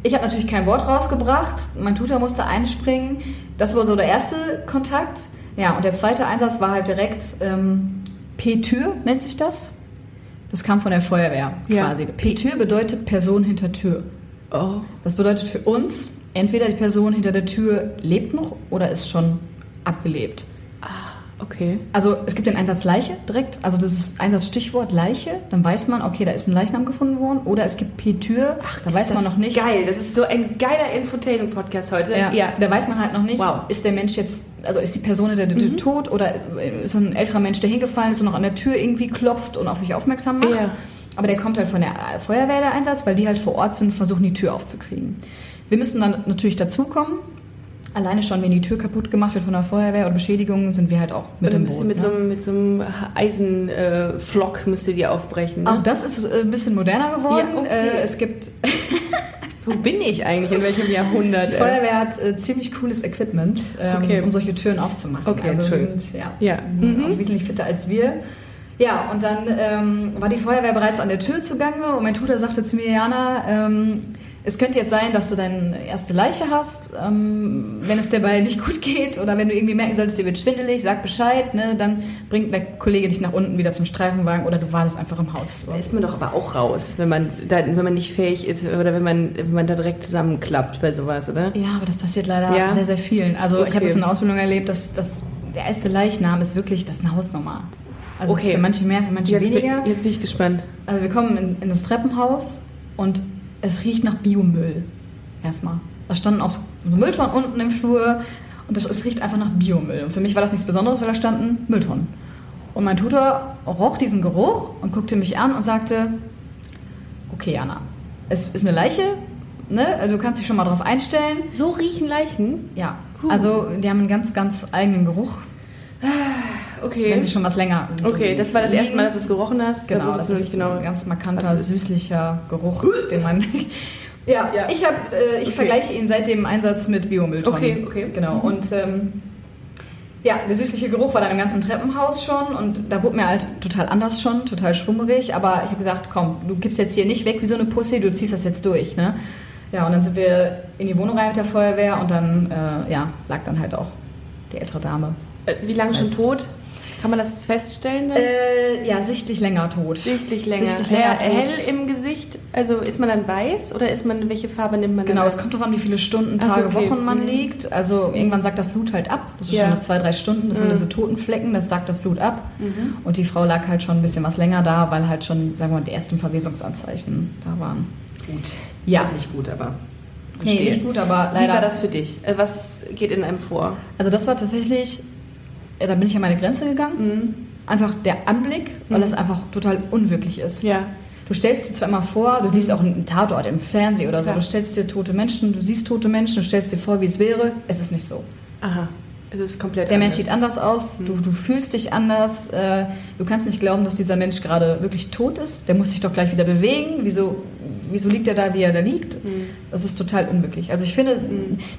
Ich habe natürlich kein Wort rausgebracht. Mein Tutor musste einspringen. Das war so der erste Kontakt. Ja, und der zweite Einsatz war halt direkt ähm, P-Tür, nennt sich das. Das kam von der Feuerwehr Ja. quasi. P-Tür bedeutet Person hinter Tür. Oh. Das bedeutet für uns, entweder die Person hinter der Tür lebt noch oder ist schon abgelebt. Okay. Also es gibt den Einsatz Leiche direkt, also das ist Einsatzstichwort Leiche, dann weiß man, okay, da ist ein Leichnam gefunden worden. Oder es gibt P-Tür, da Ist weiß man noch nicht. Geil, das ist so ein geiler Infotainment-Podcast heute. Ja, Da weiß man halt noch nicht, Wow. ist der Mensch jetzt, also ist die Person hinter der Tür tot oder ist ein älterer Mensch, der hingefallen ist und noch an der Tür irgendwie klopft und auf sich aufmerksam macht. Ja. Aber der kommt halt von der Feuerwehr, der Einsatz, weil die halt vor Ort sind versuchen, die Tür aufzukriegen. Wir müssen dann natürlich dazukommen. Alleine schon, wenn die Tür kaputt gemacht wird von der Feuerwehr oder Beschädigungen, sind wir halt auch mit ein im Boot. mit, ne? so, einem- mit so einem Eisenflock müsst ihr die aufbrechen. Ne? Auch das ist äh, ein bisschen moderner geworden. Ja, okay. Äh, es gibt, Wo bin ich eigentlich? In welchem Jahrhundert? die? Feuerwehr hat äh, ziemlich cooles Equipment, ähm, Okay. um solche Türen aufzumachen. Okay, also wir sind ja, Ja. Mhm. auch wesentlich fitter als wir. Ja, und dann ähm, war die Feuerwehr bereits an der Tür zugange und mein Tutor sagte zu mir, Jana, ähm, es könnte jetzt sein, dass du deine erste Leiche hast, ähm, wenn es dabei nicht gut geht oder wenn du irgendwie merken solltest, dir wird schwindelig, sag Bescheid, ne, dann bringt der Kollege dich nach unten wieder zum Streifenwagen oder du wartest einfach im Haus. Da ist man doch aber auch raus, wenn man, da, wenn man nicht fähig ist oder wenn man, wenn man da direkt zusammenklappt bei sowas, oder? Ja, aber das passiert leider Ja? sehr, sehr vielen. Also ich Okay. habe das in der Ausbildung erlebt, dass, dass der erste Leichnam ist wirklich, das ist eine Hausnummer. Also Okay. für manche mehr, für manche Jetzt bin, weniger. jetzt bin ich gespannt. Also wir kommen in, in das Treppenhaus und es riecht nach Biomüll. Erstmal. Da standen auch so Mülltonnen unten im Flur und das, es riecht einfach nach Biomüll. Und für mich war das nichts Besonderes, weil da standen Mülltonnen. Und mein Tutor roch diesen Geruch und guckte mich an und sagte, okay Jana, es ist eine Leiche, ne? du kannst dich schon mal drauf einstellen. So riechen Leichen? Ja, Huh. also die haben einen ganz, ganz eigenen Geruch, wenn sie schon was länger Okay, das war das erste. Mal, dass du es gerochen hast. Genau, das ist genau. ein ganz markanter, süßlicher Geruch, den man... ja, Ja. ich, hab, äh, ich Okay. vergleiche ihn seit dem Einsatz mit Biomülltonnen. Okay, okay. Genau, und ähm, ja, der süßliche Geruch war dann im ganzen Treppenhaus schon und da wurde mir halt total anders schon, total schwummerig, aber ich habe gesagt, komm, du gibst jetzt hier nicht weg wie so eine Pussy, du ziehst das jetzt durch, ne? Ja, und dann sind wir in die Wohnung rein mit der Feuerwehr und dann, äh, ja, lag dann halt auch die ältere Dame. Äh, Wie lange schon tot? Kann man das feststellen? Äh, ja, sichtlich länger tot. Sichtlich länger. Sichtlich länger hell, hell tot. im Gesicht? Also ist man dann weiß oder ist man, welche Farbe nimmt man Genau, es kommt drauf an, wie viele Stunden, Ach so, Tage, okay. Wochen man Mhm. liegt. Also irgendwann sagt das Blut halt ab. Das ist Ja. schon nach zwei, drei Stunden. Das sind Mhm. diese toten Flecken, das sagt das Blut ab. Mhm. Und die Frau lag halt schon ein bisschen was länger da, weil halt schon, sagen wir mal, die ersten Verwesungsanzeichen da waren. Gut. Ja. Das ist nicht gut, aber. Nee, nicht gut, aber Wie war leider. das für dich? Äh, Was geht in einem vor? Also das war tatsächlich, ja, da bin ich an meine Grenze gegangen. Mhm. Einfach der Anblick, weil Mhm. das einfach total unwirklich ist. Ja. Du stellst dir zwar immer vor, du siehst auch einen Tatort im Fernsehen oder so, Klar. du stellst dir tote Menschen, du siehst tote Menschen, du stellst dir vor, wie es wäre. Es ist nicht so. Aha. Es ist komplett Der anders. Mensch sieht anders aus, du, du fühlst dich anders, äh, du kannst nicht glauben, dass dieser Mensch gerade wirklich tot ist. Der muss sich doch gleich wieder bewegen. Wieso, wieso liegt er da, wie er da liegt? Das ist total unwirklich. Also ich finde,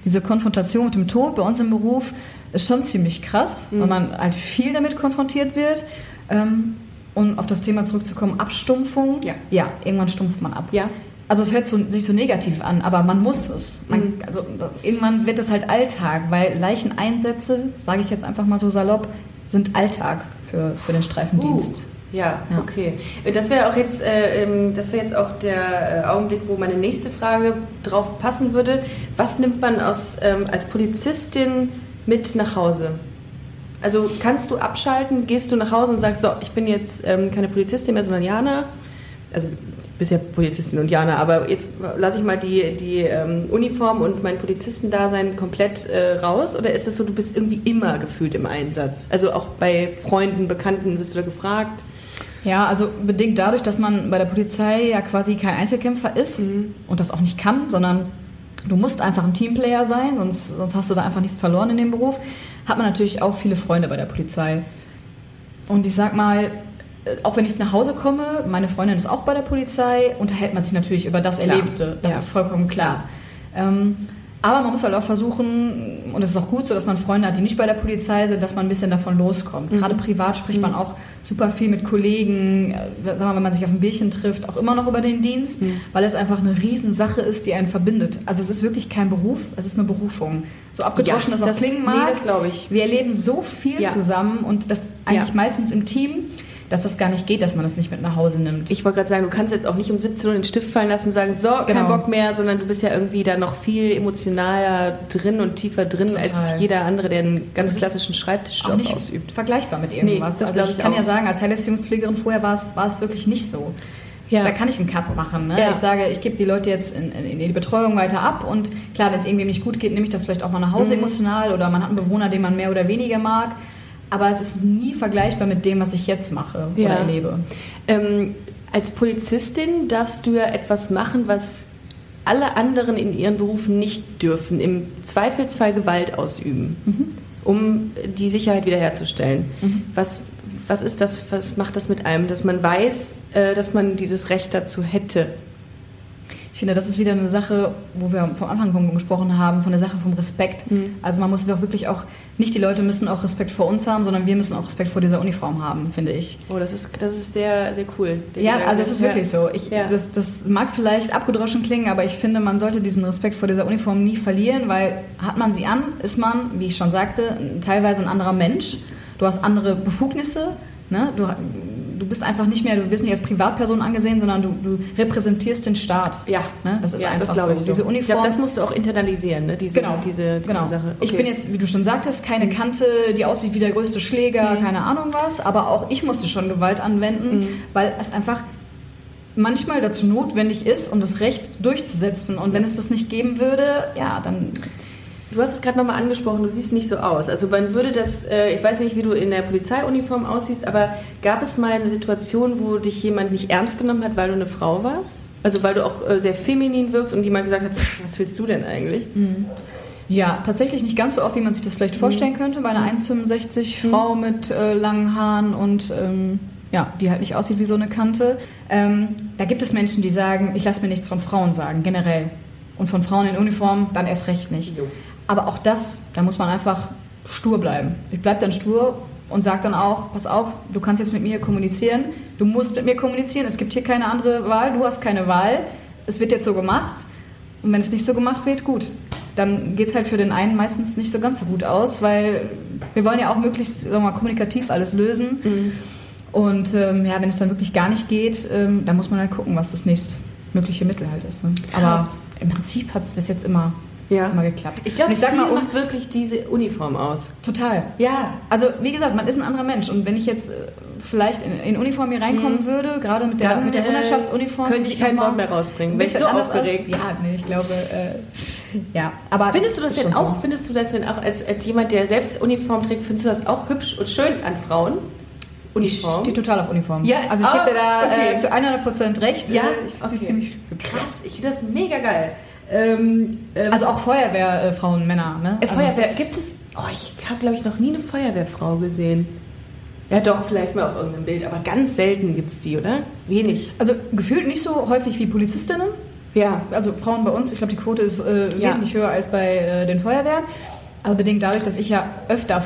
diese Konfrontation mit dem Tod bei uns im Beruf ist schon ziemlich krass, weil man halt viel damit konfrontiert wird. Ähm, und auf das Thema zurückzukommen, Abstumpfung. Ja. Ja, irgendwann stumpft man ab. Ja. Also es hört so, sich so negativ an, aber man muss es. Man, also, irgendwann wird es halt Alltag, weil Leicheneinsätze, sage ich jetzt einfach mal so salopp, sind Alltag für, für den Streifendienst. Uh, ja, Ja. okay. Das wäre auch jetzt, äh, ähm, das wäre jetzt auch der äh, Augenblick, wo meine nächste Frage drauf passen würde. Was nimmt man aus, ähm, als Polizistin mit nach Hause? Also kannst du abschalten, gehst du nach Hause und sagst, so, ich bin jetzt ähm, keine Polizistin mehr, sondern Jana. Also du bist ja Polizistin und Jana, aber jetzt lasse ich mal die, die ähm, Uniform und mein Polizistendasein komplett äh, raus. Oder ist es so, du bist irgendwie immer gefühlt im Einsatz? Also auch bei Freunden, Bekannten wirst du da gefragt? Ja, also bedingt dadurch, dass man bei der Polizei ja quasi kein Einzelkämpfer ist Mhm. und das auch nicht kann, sondern du musst einfach ein Teamplayer sein, sonst, sonst hast du da einfach nichts verloren in dem Beruf, hat man natürlich auch viele Freunde bei der Polizei. Und ich sag mal, äh, auch wenn ich nach Hause komme, meine Freundin ist auch bei der Polizei, unterhält man sich natürlich über das Klar. Erlebte. Das Ja. ist vollkommen klar. Ähm, aber man muss halt auch versuchen, und es ist auch gut so, dass man Freunde hat, die nicht bei der Polizei sind, dass man ein bisschen davon loskommt. Mhm. Gerade privat spricht man auch super viel mit Kollegen, äh, sag mal, wenn man sich auf ein Bierchen trifft, auch immer noch über den Dienst, Mhm. weil es einfach eine Riesensache ist, die einen verbindet. Also es ist wirklich kein Beruf, es ist eine Berufung. So abgedroschen Ja, das auch das- klingen nee, mag. das glaube ich. Wir erleben so viel Ja. zusammen und das eigentlich Ja. meistens im Team, dass das gar nicht geht, dass man das nicht mit nach Hause nimmt. Ich wollte gerade sagen, du kannst jetzt auch nicht um 17 Uhr den Stift fallen lassen und sagen, so, kein Genau. Bock mehr, sondern du bist ja irgendwie da noch viel emotionaler drin und tiefer drin Total. als jeder andere, der einen ganz klassischen Schreibtischjob ausübt. vergleichbar mit irgendwas. Nee, das also ich ich kann auch. ja sagen, als Heilerziehungspflegerin vorher war es, war es wirklich nicht so. Ja. Da kann ich einen Cut machen. Ne? Ja. Ich sage, ich gebe die Leute jetzt in, in die Betreuung weiter ab und klar, wenn es irgendwie nicht gut geht, nehme ich das vielleicht auch mal nach Hause Mhm. emotional oder man hat einen Bewohner, den man mehr oder weniger mag. Aber es ist nie vergleichbar mit dem, was ich jetzt mache Ja. oder erlebe. Ähm, als Polizistin darfst du ja etwas machen, was alle anderen in ihren Berufen nicht dürfen. Im Zweifelsfall Gewalt ausüben, Mhm. um die Sicherheit wiederherzustellen. Was, was ist das, was macht das mit einem, dass man weiß, äh, dass man dieses Recht dazu hätte? Ich finde, das ist wieder eine Sache, wo wir vom Anfang gesprochen haben, von der Sache vom Respekt. Mhm. Also man muss auch wirklich auch, nicht die Leute müssen auch Respekt vor uns haben, sondern wir müssen auch Respekt vor dieser Uniform haben, finde ich. Oh, das ist, das ist sehr, sehr cool. Ja, also das ist Ja. wirklich so. Ich, Ja. das, das mag vielleicht abgedroschen klingen, aber ich finde, man sollte diesen Respekt vor dieser Uniform nie verlieren, weil hat man sie an, ist man, wie ich schon sagte, teilweise ein anderer Mensch. Du hast andere Befugnisse. Ne? Du, du bist einfach nicht mehr, du wirst nicht als Privatperson angesehen, sondern du, du repräsentierst den Staat. Ja, Ne? Das ist ja, einfach glaube so. ich Diese Ich Uniform. glaube, das musst du auch internalisieren, ne? diese, Genau, diese, diese genau. Sache. Ich Okay. bin jetzt, wie du schon sagtest, keine Kante, die aussieht wie der größte Schläger, keine Ahnung was, aber auch ich musste schon Gewalt anwenden, Mhm. weil es einfach manchmal dazu notwendig ist, um das Recht durchzusetzen. Und wenn es das nicht geben würde, ja, dann Du hast es gerade nochmal angesprochen, du siehst nicht so aus. Also man würde das, äh, ich weiß nicht, wie du in der Polizeiuniform aussiehst, aber gab es mal eine Situation, wo dich jemand nicht ernst genommen hat, weil du eine Frau warst? Also weil du auch äh, sehr feminin wirkst und jemand gesagt hat, was willst du denn eigentlich? Ja, tatsächlich nicht ganz so oft, wie man sich das vielleicht vorstellen könnte. Bei einer 1,65 Frau mit äh, langen Haaren und ähm, ja, die halt nicht aussieht wie so eine Kante. Ähm, da gibt es Menschen, die sagen, ich lasse mir nichts von Frauen sagen, generell. Und von Frauen in Uniform dann erst recht nicht. Jo. Aber auch das, da muss man einfach stur bleiben. Ich bleib dann stur und sage dann auch, pass auf, du kannst jetzt mit mir kommunizieren, du musst mit mir kommunizieren, es gibt hier keine andere Wahl, du hast keine Wahl, es wird jetzt so gemacht und wenn es nicht so gemacht wird, gut. Dann geht es halt für den einen meistens nicht so ganz so gut aus, weil wir wollen ja auch möglichst sagen wir mal, kommunikativ alles lösen. Und ähm, ja, wenn es dann wirklich gar nicht geht, ähm, dann muss man halt gucken, was das nächstmögliche Mittel halt ist. Ne? Aber im Prinzip hat es bis jetzt immer, Ja. immer geklappt. Ich glaube, ich sag mal, macht wirklich diese Uniform aus. total. Ja. Also wie gesagt, man ist ein anderer Mensch und wenn ich jetzt äh, vielleicht in, in Uniform hier reinkommen würde, gerade mit der, Dann, mit der äh, Hundertschaftsuniform, könnte ich kein mal Wort mehr rausbringen. Bin ich so aufgeregt. Aus, ja, nee, ich glaube, äh, ja. Aber Findest du das denn auch, so. findest du das denn auch als, als jemand, der selbst Uniform trägt, findest du das auch hübsch und schön an Frauen? Ich Uniform? stehe total auf Uniform. Ja, also ich ah, gebe dir da okay. äh, zu 100% recht. Ja, Äh, ich okay. okay. ziemlich hübsch. Krass, ich finde das mega geil. Ähm, ähm, Also auch Feuerwehr, äh, Männer, ne? äh, Also Feuerwehr, ist- gibt es, Oh, ich habe, glaube ich, noch nie eine Feuerwehrfrau gesehen. Ja, doch, vielleicht mal auf irgendeinem Bild, aber ganz selten gibt es die, oder? Wenig. Also gefühlt nicht so häufig wie Polizistinnen. Ja. Also Frauen bei uns, ich glaube, die Quote ist äh, Ja. wesentlich höher als bei äh, den Feuerwehren. Aber bedingt dadurch, dass ich ja öfter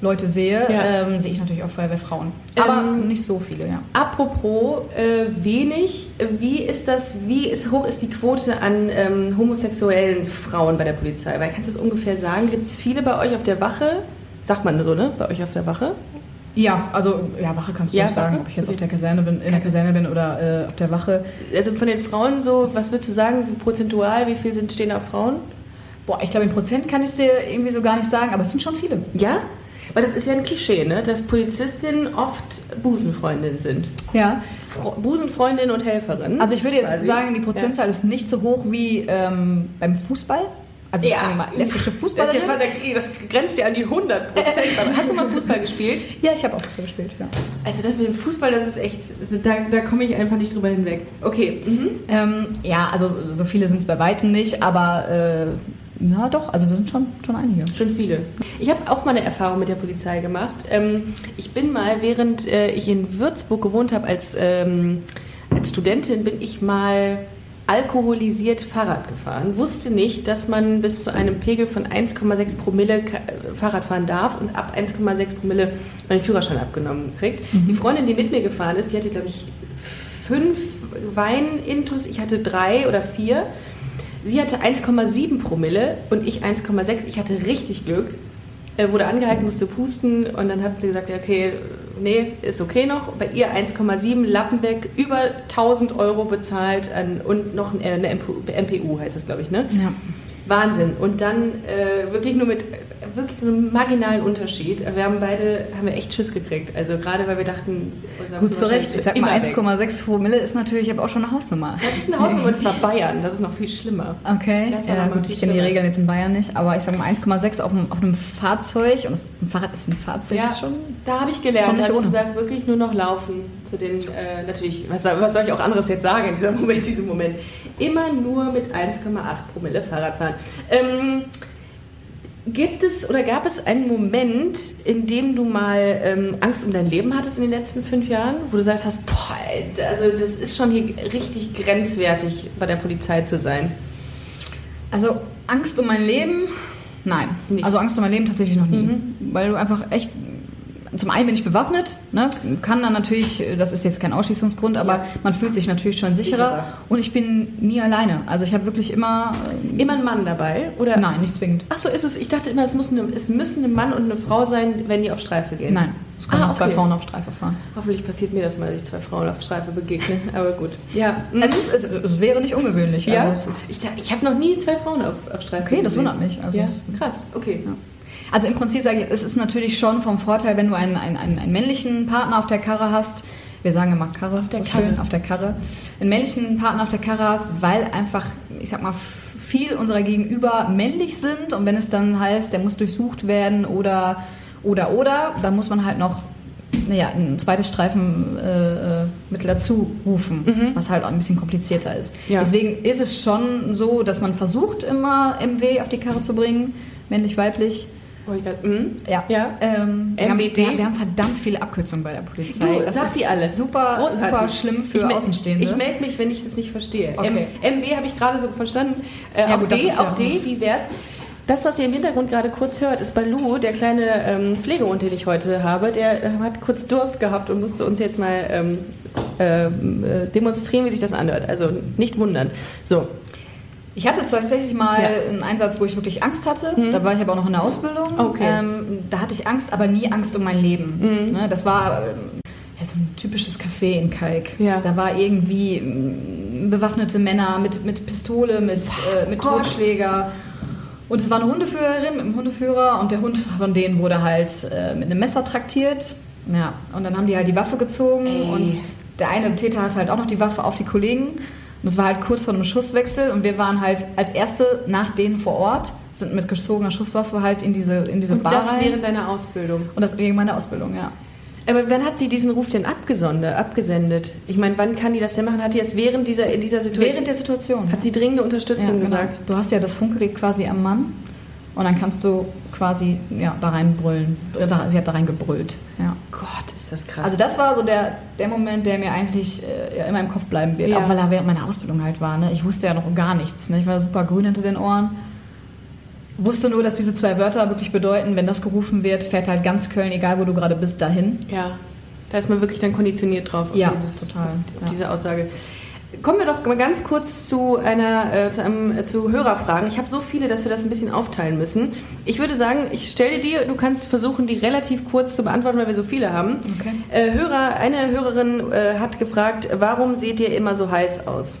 Feuerwehrleute sehe, Ja. ähm, sehe ich natürlich auch Feuerwehrfrauen. Aber Ähm, nicht so viele, ja. Apropos äh, wenig, äh, wie ist das, wie ist, hoch ist die Quote an ähm, homosexuellen Frauen bei der Polizei? Weil kannst du das ungefähr sagen? Gibt es viele bei euch auf der Wache? Sagt man so, ne? Bei euch auf der Wache? Ja, also ja, Wache kannst du Ja, nicht sagen, Wache? ob ich jetzt auf der Kaserne bin, in der Kaserne bin oder äh, auf der Wache. Also von den Frauen so, was würdest du sagen, wie prozentual, wie viel sind stehen da Frauen? Boah, ich glaube, in Prozent kann ich es dir irgendwie so gar nicht sagen, aber es sind schon viele. Ja? Weil das ist ja ein Klischee, ne? Dass Polizistinnen oft Busenfreundinnen sind. Ja. Fro Busenfreundin und Helferin. Also ich würde jetzt quasi. sagen, die Prozentzahl ist nicht so hoch wie ähm, beim Fußball. Also Ja. mal, lesbische Das, ist Fußballerin. ja fast, das grenzt ja an die 100 Prozent. Hast du mal Fußball gespielt? Ja, ich habe auch Fußball gespielt, ja. Also das mit dem Fußball, das ist echt, da, da komme ich einfach nicht drüber hinweg. Okay. Mhm. Ähm, ja, also so viele sind es bei weitem nicht, aber äh, ja doch, also wir sind schon, schon einige. Schon viele. Ich habe auch mal eine Erfahrung mit der Polizei gemacht. Ähm, ich bin mal, während äh, ich in Würzburg gewohnt habe als, ähm, als Studentin, bin ich mal alkoholisiert Fahrrad gefahren. Wusste nicht, dass man bis zu einem Pegel von 1,6 Promille Fahrrad fahren darf und ab 1,6 Promille meinen Führerschein abgenommen kriegt. Die Freundin, die mit mir gefahren ist, die hatte, glaube ich, fünf Weinintus. Ich hatte drei oder vier. Sie hatte 1,7 Promille und ich 1,6. Ich hatte richtig Glück. Er wurde angehalten, musste pusten und dann hat sie gesagt, ja, okay, nee, ist okay noch. Bei ihr 1,7, Lappen weg, über 1000 Euro bezahlt und noch äh, eine MPU, MPU heißt das, glaube ich, ne? Ja. Wahnsinn. Und dann äh, wirklich nur mit wirklich so einem marginalen Unterschied. Wir haben beide, haben wir echt Schiss gekriegt. Also gerade weil wir dachten, unser Gut, zu Recht. Ich sag mal, immer weg. 1,6 Promille ist natürlich aber auch schon eine Hausnummer. Das ist eine Hausnummer, und zwar Bayern. Das ist noch viel schlimmer. Okay, Das war ja gut, ich kenne die. Regeln jetzt in Bayern nicht, aber ich sag mal 1,6 auf, einem- auf einem Fahrzeug und das, ein Fahrrad ist ein Fahrzeug, Ja, ist schon... da habe ich gelernt. Da habe ich gesagt, wirklich nur noch laufen. Zu den, äh, natürlich, was, soll- was soll ich auch anderes jetzt sagen in diesem Moment, diesem Moment? Immer nur mit 1,8 Promille Fahrrad fahren. Ähm, gibt es oder gab es einen Moment, in dem du mal ähm, Angst um dein Leben hattest in den letzten fünf Jahren, wo du sagst hast, boah, also das ist schon hier richtig grenzwertig, bei der Polizei zu sein? Also Angst um mein Leben? Nein. Nicht. Also Angst um mein Leben tatsächlich noch nie. Weil du einfach echt. Zum einen bin ich bewaffnet, ne? kann dann natürlich, das ist jetzt kein Ausschließungsgrund, aber man fühlt sich natürlich schon sicherer, und ich bin nie alleine. Also ich habe wirklich immer, äh, Immer ein Mann dabei? Oder? nein, nicht zwingend. Ach so ist es. Ich dachte immer, es, muss eine, es müssen ein Mann und eine Frau sein, wenn die auf Streife gehen. Nein, es können Ah, auch zwei okay. Frauen auf Streife fahren. Hoffentlich passiert mir das mal, dass ich zwei Frauen auf Streife begegne. Aber gut. Ja. mhm. Es, ist, es, wäre nicht ungewöhnlich. ja. Also, ich ich habe noch nie zwei Frauen auf, auf Streife Okay, das gesehen. wundert mich. Also ja. Krass, okay. Ja. Also im Prinzip sage ich, es ist natürlich schon vom Vorteil, wenn du einen, einen, einen, einen männlichen Partner auf der Karre hast. Wir sagen immer Karre, auf der so Karre. schön, auf der Karre. Einen männlichen Partner auf der Karre hast, weil einfach, ich sag mal, viel unserer Gegenüber männlich sind und wenn es dann heißt, der muss durchsucht werden oder oder oder, dann muss man halt noch naja, ein zweites Streifenmittel äh, äh, dazu rufen, was halt auch ein bisschen komplizierter ist. Mhm. Ja. Deswegen ist es schon so, dass man versucht, immer MW auf die Karre zu bringen, männlich, weiblich. Oh, ich grad, mhm. Ja. Ja. Ähm, wir, haben, wir, wir haben verdammt viele Abkürzungen bei der Polizei. Du, das sag ist sie alle. Super, Großartig. super schlimm für ich Außenstehende. Ich melde mich, wenn ich das nicht verstehe. Okay. M MW habe ich gerade so verstanden. Äh, Ja, auch gut, D, ist ja- auch D, divers. Das, was ihr im Hintergrund gerade kurz hört, ist Balu, der kleine ähm, Pflegehund, den ich heute habe. Der äh, hat kurz Durst gehabt und musste uns jetzt mal ähm, ähm, äh, demonstrieren, wie sich das anhört. Also nicht wundern. So, Ich hatte tatsächlich mal Ja. Mhm. einen Einsatz, wo ich wirklich Angst hatte. Da war ich aber auch noch in der Ausbildung. Okay. Ähm, da hatte ich Angst, aber nie Angst um mein Leben. Ne, das war ähm, ja, so ein typisches Café in Kalk. Ja. Da war irgendwie ähm, bewaffnete Männer mit, mit Pistole, mit, äh, mit Gott. Totschläger. Und es war eine Hundeführerin mit einem Hundeführer und der Hund von denen wurde halt äh, mit einem Messer traktiert. Ja, und dann haben die halt die Waffe gezogen Ey. und der eine Täter hatte halt auch noch die Waffe auf die Kollegen. Und es war halt kurz vor einem Schusswechsel und wir waren halt als Erste nach denen vor Ort, sind mit gezogener Schusswaffe halt in diese, in diese und Bar das rein. während deiner Ausbildung. und das wegen meiner Ausbildung, ja. Aber wann hat sie diesen Ruf denn abgesondert, abgesendet? Ich meine, wann kann die das denn machen? Hat die es während dieser, in dieser Situation... Während der Situation. Hat sie dringende ja, Unterstützung genau. gesagt? Du hast ja das Funkgerät quasi am Mann. Und dann kannst du quasi ja, da reinbrüllen. Sie hat da reingebrüllt. Ja. Gott, ist das krass. Also das war so der, der Moment, der mir eigentlich äh, immer im Kopf bleiben wird. Ja. Auch weil er während meiner Ausbildung halt war. Ne? Ich wusste ja noch gar nichts. Ne? Ich war super grün hinter den Ohren. Wusste nur, dass diese zwei Wörter wirklich bedeuten, wenn das gerufen wird, fährt halt ganz Köln, egal wo du gerade bist, dahin. ja, da ist man wirklich dann konditioniert drauf, auf, Ja, dieses, total, auf, auf ja. diese Aussage. Kommen wir doch mal ganz kurz zu einer äh, zu, einem, äh, zu Hörerfragen. Ich habe so viele, dass wir das ein bisschen aufteilen müssen. Ich würde sagen, ich stelle dir, du kannst versuchen, die relativ kurz zu beantworten, weil wir so viele haben. Okay. Äh, Hörer, eine Hörerin äh, hat gefragt, warum seht ihr immer so heiß aus?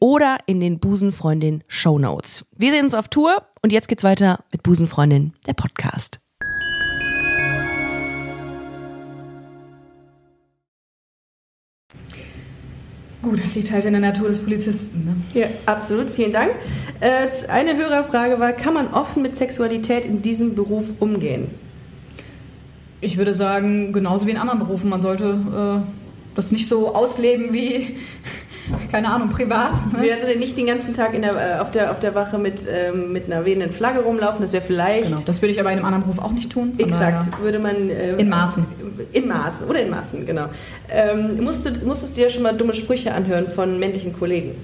oder in den Busenfreundin Show Notes. Wir sehen uns auf Tour und jetzt geht's weiter mit Busenfreundin, der Podcast. Gut, das liegt halt in der Natur des Polizisten. Ne? Ja, absolut, vielen Dank. Äh, eine Hörerfrage war, kann man offen mit Sexualität in diesem Beruf umgehen? Ich würde sagen, genauso wie in anderen Berufen, man sollte äh, das nicht so ausleben wie, keine Ahnung, privat. Ne? Wir also nicht den ganzen Tag der, äh, auf, der, auf der Wache mit, ähm, mit einer wehenden Flagge rumlaufen, das wäre vielleicht... Genau, das würde ich aber in einem anderen Beruf auch nicht tun. Exakt, daher- würde man... äh, In Maßen. In Maßen, oder in Maßen, genau. Ähm, musst du, musstest du dir schon mal dumme Sprüche anhören von männlichen Kollegen?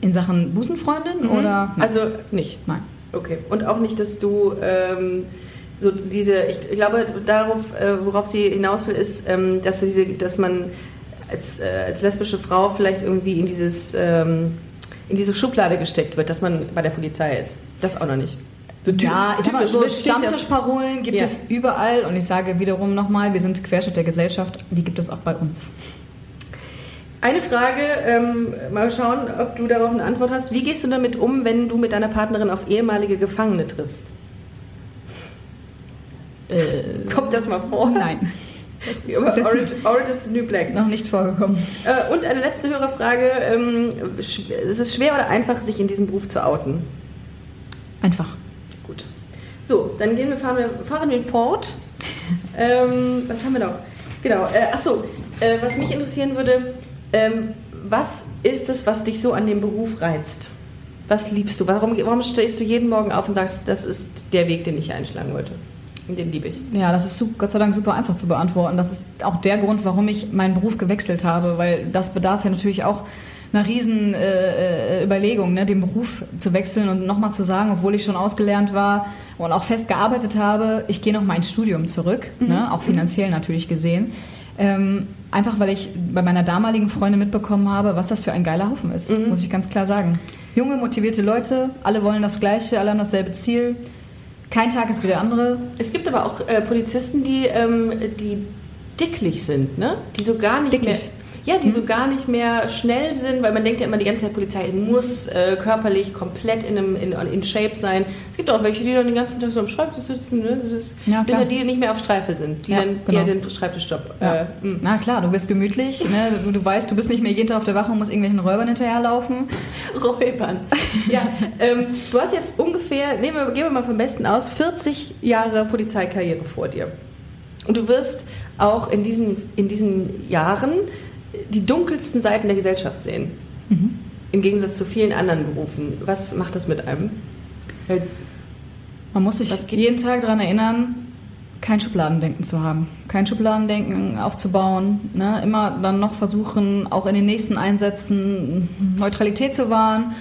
In Sachen Busenfreundin oder? Nein. Also nicht? Nein. Okay. Und auch nicht, dass du ähm, so diese, ich glaube, darauf, äh, worauf sie hinaus will, ist, ähm, dass, diese, dass man als, äh, als lesbische Frau vielleicht irgendwie in dieses ähm, in diese Schublade gesteckt wird, dass man bei der Polizei ist. Das auch noch nicht. So Ja, ich sag mal, so Stammtischparolen gibt Ja. es überall und ich sage wiederum nochmal, wir sind Querschnitt der Gesellschaft, die gibt es auch bei uns. Eine Frage, ähm, mal schauen, ob du darauf eine Antwort hast. Wie gehst du damit um, wenn du mit deiner Partnerin auf ehemalige Gefangene triffst? Kommt das mal vor? Äh, Nein. Das ist Orange, Orange is the New Black. noch nicht vorgekommen. Äh, und eine letzte Hörerfrage. Ähm, sch- es ist schwer oder einfach, sich in diesem Beruf zu outen? Einfach. Gut. So, dann gehen wir, fahren wir, fahren wir fort. ähm, was haben wir noch? Genau. Äh, achso, äh, was mich interessieren würde, ähm, was ist es, was dich so an dem Beruf reizt? Was liebst du? Warum, warum stehst du jeden Morgen auf und sagst, das ist der Weg, den ich einschlagen wollte? Den liebe ich. Ja, das ist Gott sei Dank super einfach zu beantworten. Das ist auch der Grund, warum ich meinen Beruf gewechselt habe, weil das bedarf ja natürlich auch einer riesen äh, äh, Überlegung, ne, den Beruf zu wechseln und nochmal zu sagen, obwohl ich schon ausgelernt war und auch fest gearbeitet habe, ich gehe noch mal ins Studium zurück, ne, auch finanziell natürlich gesehen. Ähm, einfach weil ich bei meiner damaligen Freundin mitbekommen habe, was das für ein geiler Haufen ist, muss ich ganz klar sagen. Junge, motivierte Leute, alle wollen das Gleiche, alle haben dasselbe Ziel. Kein Tag ist wie der andere. Es gibt aber auch äh, Polizisten, die, ähm, die dicklich sind, ne? Die so gar nicht Dicklich? mehr. Ja, die so gar nicht mehr schnell sind, weil man denkt ja immer die ganze Zeit, Polizei muss äh, körperlich komplett in, einem, in, in Shape sein. Es gibt auch welche, die dann den ganzen Tag so am Schreibtisch sitzen, ne? Das ist, Ja, die, die nicht mehr auf Streife sind, die Ja, dann genau. eher den Schreibtischjob. Ja. Äh, mh. Na klar, du bist gemütlich, ne? du, du weißt, du bist nicht mehr jeden Tag auf der Wache und musst irgendwelchen Räubern hinterherlaufen. Räubern. Ja, ähm, du hast jetzt ungefähr, nehmen wir, gehen wir mal vom Besten aus, 40 Jahre Polizeikarriere vor dir. Und du wirst auch in diesen, in diesen Jahren die dunkelsten Seiten der Gesellschaft sehen. Im Gegensatz zu vielen anderen Berufen. Was macht das mit einem? Weil- Man muss sich jeden Tag daran erinnern, kein Schubladendenken zu haben. Kein Schubladendenken aufzubauen. Ne? Immer dann noch versuchen, auch in den nächsten Einsätzen Neutralität zu wahren.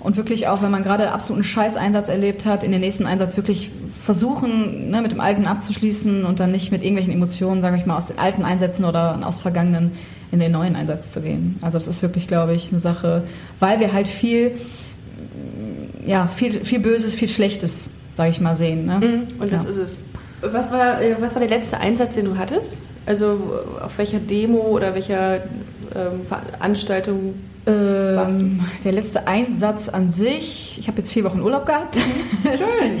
Und wirklich auch, wenn man gerade absoluten Scheißeinsatz erlebt hat, in den nächsten Einsatz wirklich versuchen, ne, mit dem Alten abzuschließen und dann nicht mit irgendwelchen Emotionen, sage ich mal, aus den alten Einsätzen oder aus Vergangenen in den neuen Einsatz zu gehen. Also das ist wirklich, glaube ich, eine Sache, weil wir halt viel, ja, viel, viel Böses, viel Schlechtes, sage ich mal, sehen. Ne? Und das Ja. ist es. Was war, äh, was war der letzte Einsatz, den du hattest? Also auf welcher Demo oder welcher ähm, Veranstaltung? Ähm, der letzte Einsatz an sich, ich habe jetzt vier Wochen Urlaub gehabt. Schön,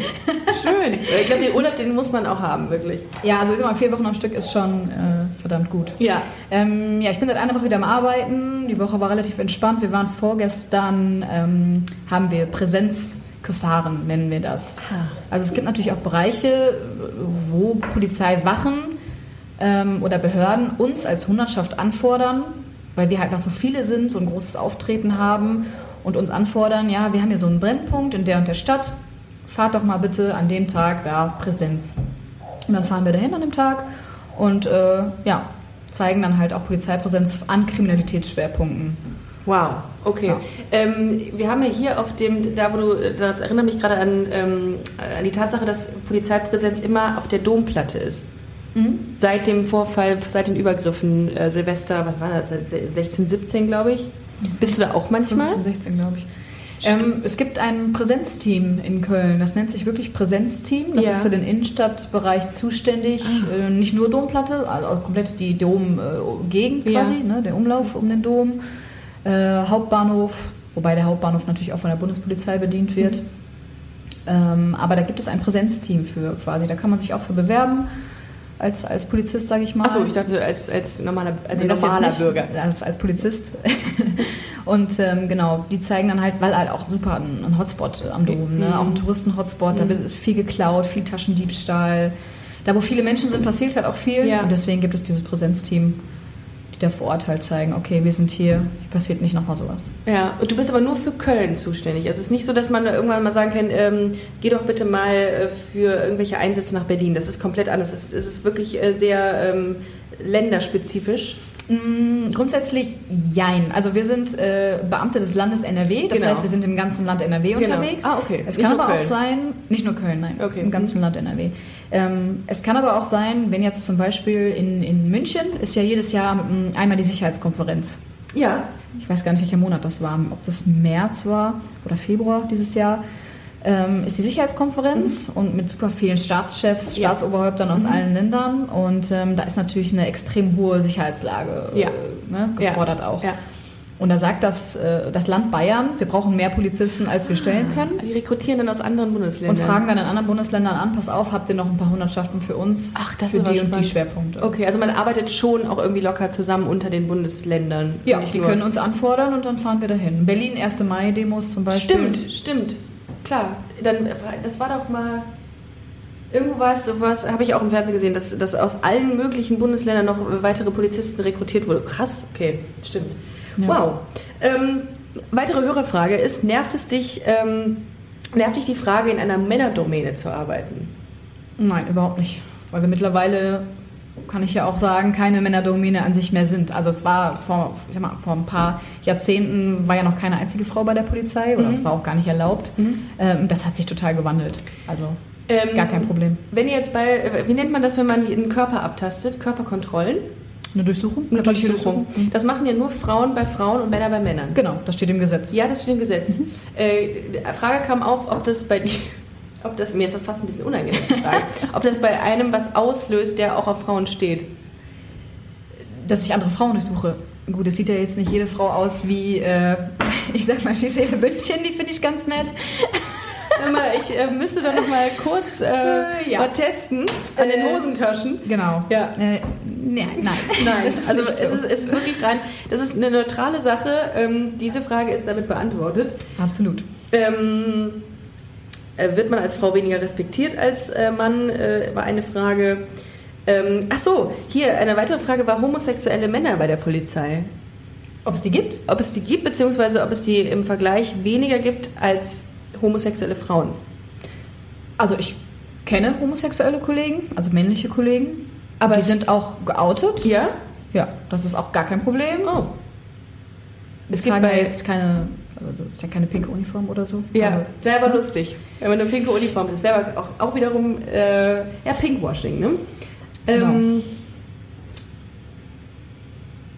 schön. Ich glaube, den Urlaub, den muss man auch haben, wirklich. ja, also ich sag mal, vier Wochen am Stück ist schon äh, verdammt gut. Ja. Ähm, ja, ich bin seit einer Woche wieder am Arbeiten. Die Woche war relativ entspannt. Wir waren vorgestern, ähm, haben wir Präsenz gefahren, nennen wir das. Also es gibt natürlich auch Bereiche, wo Polizeiwachen ähm, oder Behörden uns als Hundertschaft anfordern, weil wir halt einfach so viele sind, so ein großes Auftreten haben und uns anfordern, ja, wir haben hier so einen Brennpunkt in der und der Stadt, fahrt doch mal bitte an dem Tag da Präsenz. Und dann fahren wir dahin an dem Tag und äh, ja, zeigen dann halt auch Polizeipräsenz an Kriminalitätsschwerpunkten. Wow, okay. Ja. Ähm, wir haben ja hier auf dem, da wo du, das erinnert mich gerade an, ähm, an die Tatsache, dass Polizeipräsenz immer auf der Domplatte ist. Seit dem Vorfall, seit den Übergriffen, äh, Silvester, was war das, 16, 17, glaube ich. Bist du da auch manchmal? 15, 16, glaube ich. Ähm, es gibt ein Präsenzteam in Köln, das nennt sich wirklich Präsenzteam. Das Ja. ist für den Innenstadtbereich zuständig. Äh, nicht nur Domplatte, also auch komplett die Domgegend Ja. quasi, ne, der Umlauf um den Dom. Äh, Hauptbahnhof, wobei der Hauptbahnhof natürlich auch von der Bundespolizei bedient wird. Ähm, aber da gibt es ein Präsenzteam für quasi. Da kann man sich auch für bewerben als, als Polizist, sage ich mal. Achso, ich dachte als, als normaler, als Nee, normaler nicht, Bürger. Als, als Polizist. Und ähm, genau, die zeigen dann halt, weil halt auch super ein, ein Hotspot am Dom, ne? auch ein Touristen-Hotspot, da wird viel geklaut, viel Taschendiebstahl. Da, wo viele Menschen sind, passiert halt auch viel. Ja. Und deswegen gibt es dieses Präsenzteam, da vor Ort halt zeigen, okay, wir sind hier, hier passiert nicht nochmal sowas. Ja, und du bist aber nur für Köln zuständig. Also es ist nicht so, dass man irgendwann mal sagen kann, ähm, geh doch bitte mal äh, für irgendwelche Einsätze nach Berlin. Das ist komplett anders. Es, es ist wirklich äh, sehr ähm, länderspezifisch. Mm, Grundsätzlich jein. Also wir sind äh, Beamte des Landes NRW, das Genau. heißt, wir sind im ganzen Land NRW Genau. unterwegs. Ah, okay. Es Nicht kann aber auch Köln. sein, nicht nur Köln, nein, Okay. im ganzen Land NRW. Ähm, es kann aber auch sein, wenn jetzt zum Beispiel in, in München ist ja jedes Jahr mm, einmal die Sicherheitskonferenz. Ja, Ich weiß gar nicht, welcher Monat das war, ob das März war oder Februar dieses Jahr. Ähm, ist die Sicherheitskonferenz und mit super vielen Staatschefs, Ja. Staatsoberhäuptern aus allen Ländern. Und ähm, da ist natürlich eine extrem hohe Sicherheitslage Ja. äh, ne, gefordert auch. Und da sagt das, äh, das Land Bayern, wir brauchen mehr Polizisten, als wir stellen können. die rekrutieren dann aus anderen Bundesländern. Und fragen dann in anderen Bundesländern an, pass auf, habt ihr noch ein paar Hundertschaften für uns? Ach, das für die und die spannend. Schwerpunkte. Okay, also man arbeitet schon auch irgendwie locker zusammen unter den Bundesländern. Ja, die nur- können uns anfordern und dann fahren wir dahin. Berlin 1. Mai-Demos zum Beispiel. Stimmt, stimmt. Klar, dann, das war doch mal. Es, was habe ich auch im Fernsehen gesehen, dass, dass aus allen möglichen Bundesländern noch weitere Polizisten rekrutiert wurden. Krass, okay, stimmt. Ja. Wow. Ähm, weitere Hörerfrage ist: Nervt es dich, ähm, nervt dich die Frage, in einer Männerdomäne zu arbeiten? Nein, überhaupt nicht. Weil wir mittlerweile, kann ich ja auch sagen, keine Männerdomäne an sich mehr sind. Also es war vor, ich sag mal, vor ein paar Jahrzehnten war ja noch keine einzige Frau bei der Polizei oder war auch gar nicht erlaubt. Ähm, das hat sich total gewandelt. Also Ähm, gar kein Problem. Wenn ihr jetzt bei, äh, wie nennt man das, wenn man einen Körper abtastet? Körperkontrollen? Eine Durchsuchung? Eine Natürliche Durchsuchung. Das machen ja nur Frauen bei Frauen und Männer bei Männern. Genau, das steht im Gesetz. Ja, das steht im Gesetz. Äh, die Frage kam auf, ob das bei dir, ob das, mir ist das fast ein bisschen unangenehm zu fragen, ob das bei einem was auslöst, der auch auf Frauen steht. Dass ich andere Frauen durchsuche. gut, es sieht ja jetzt nicht jede Frau aus wie, äh, ich sag mal, Gisele Bündchen, die finde ich ganz nett. Ich äh, müsste da noch mal kurz äh, ja. mal testen an den Äh, Hosentaschen. Genau. Ja. Äh, nee, nein, Nein, das ist also nicht es, so. ist, es ist wirklich rein. Das ist eine neutrale Sache. Ähm, diese Frage ist damit beantwortet. Absolut. Ähm, äh, wird man als Frau weniger respektiert als äh, Mann? Äh, war eine Frage. Ähm, ach so, hier eine weitere Frage war homosexuelle Männer bei der Polizei. Ob es die gibt? Ob es die gibt, beziehungsweise ob es die im Vergleich weniger gibt als homosexuelle Frauen. Also ich kenne homosexuelle Kollegen, also männliche Kollegen. Aber die sind auch geoutet. Ja? Ja, das ist auch gar kein Problem. Oh. Es gibt bei- jetzt keine, also ist ja keine pinke Uniform oder so. Ja, Also, wäre aber lustig, wenn man eine pinke Uniform. Das wäre aber auch, auch wiederum äh, ja, Pinkwashing, ne? Ähm,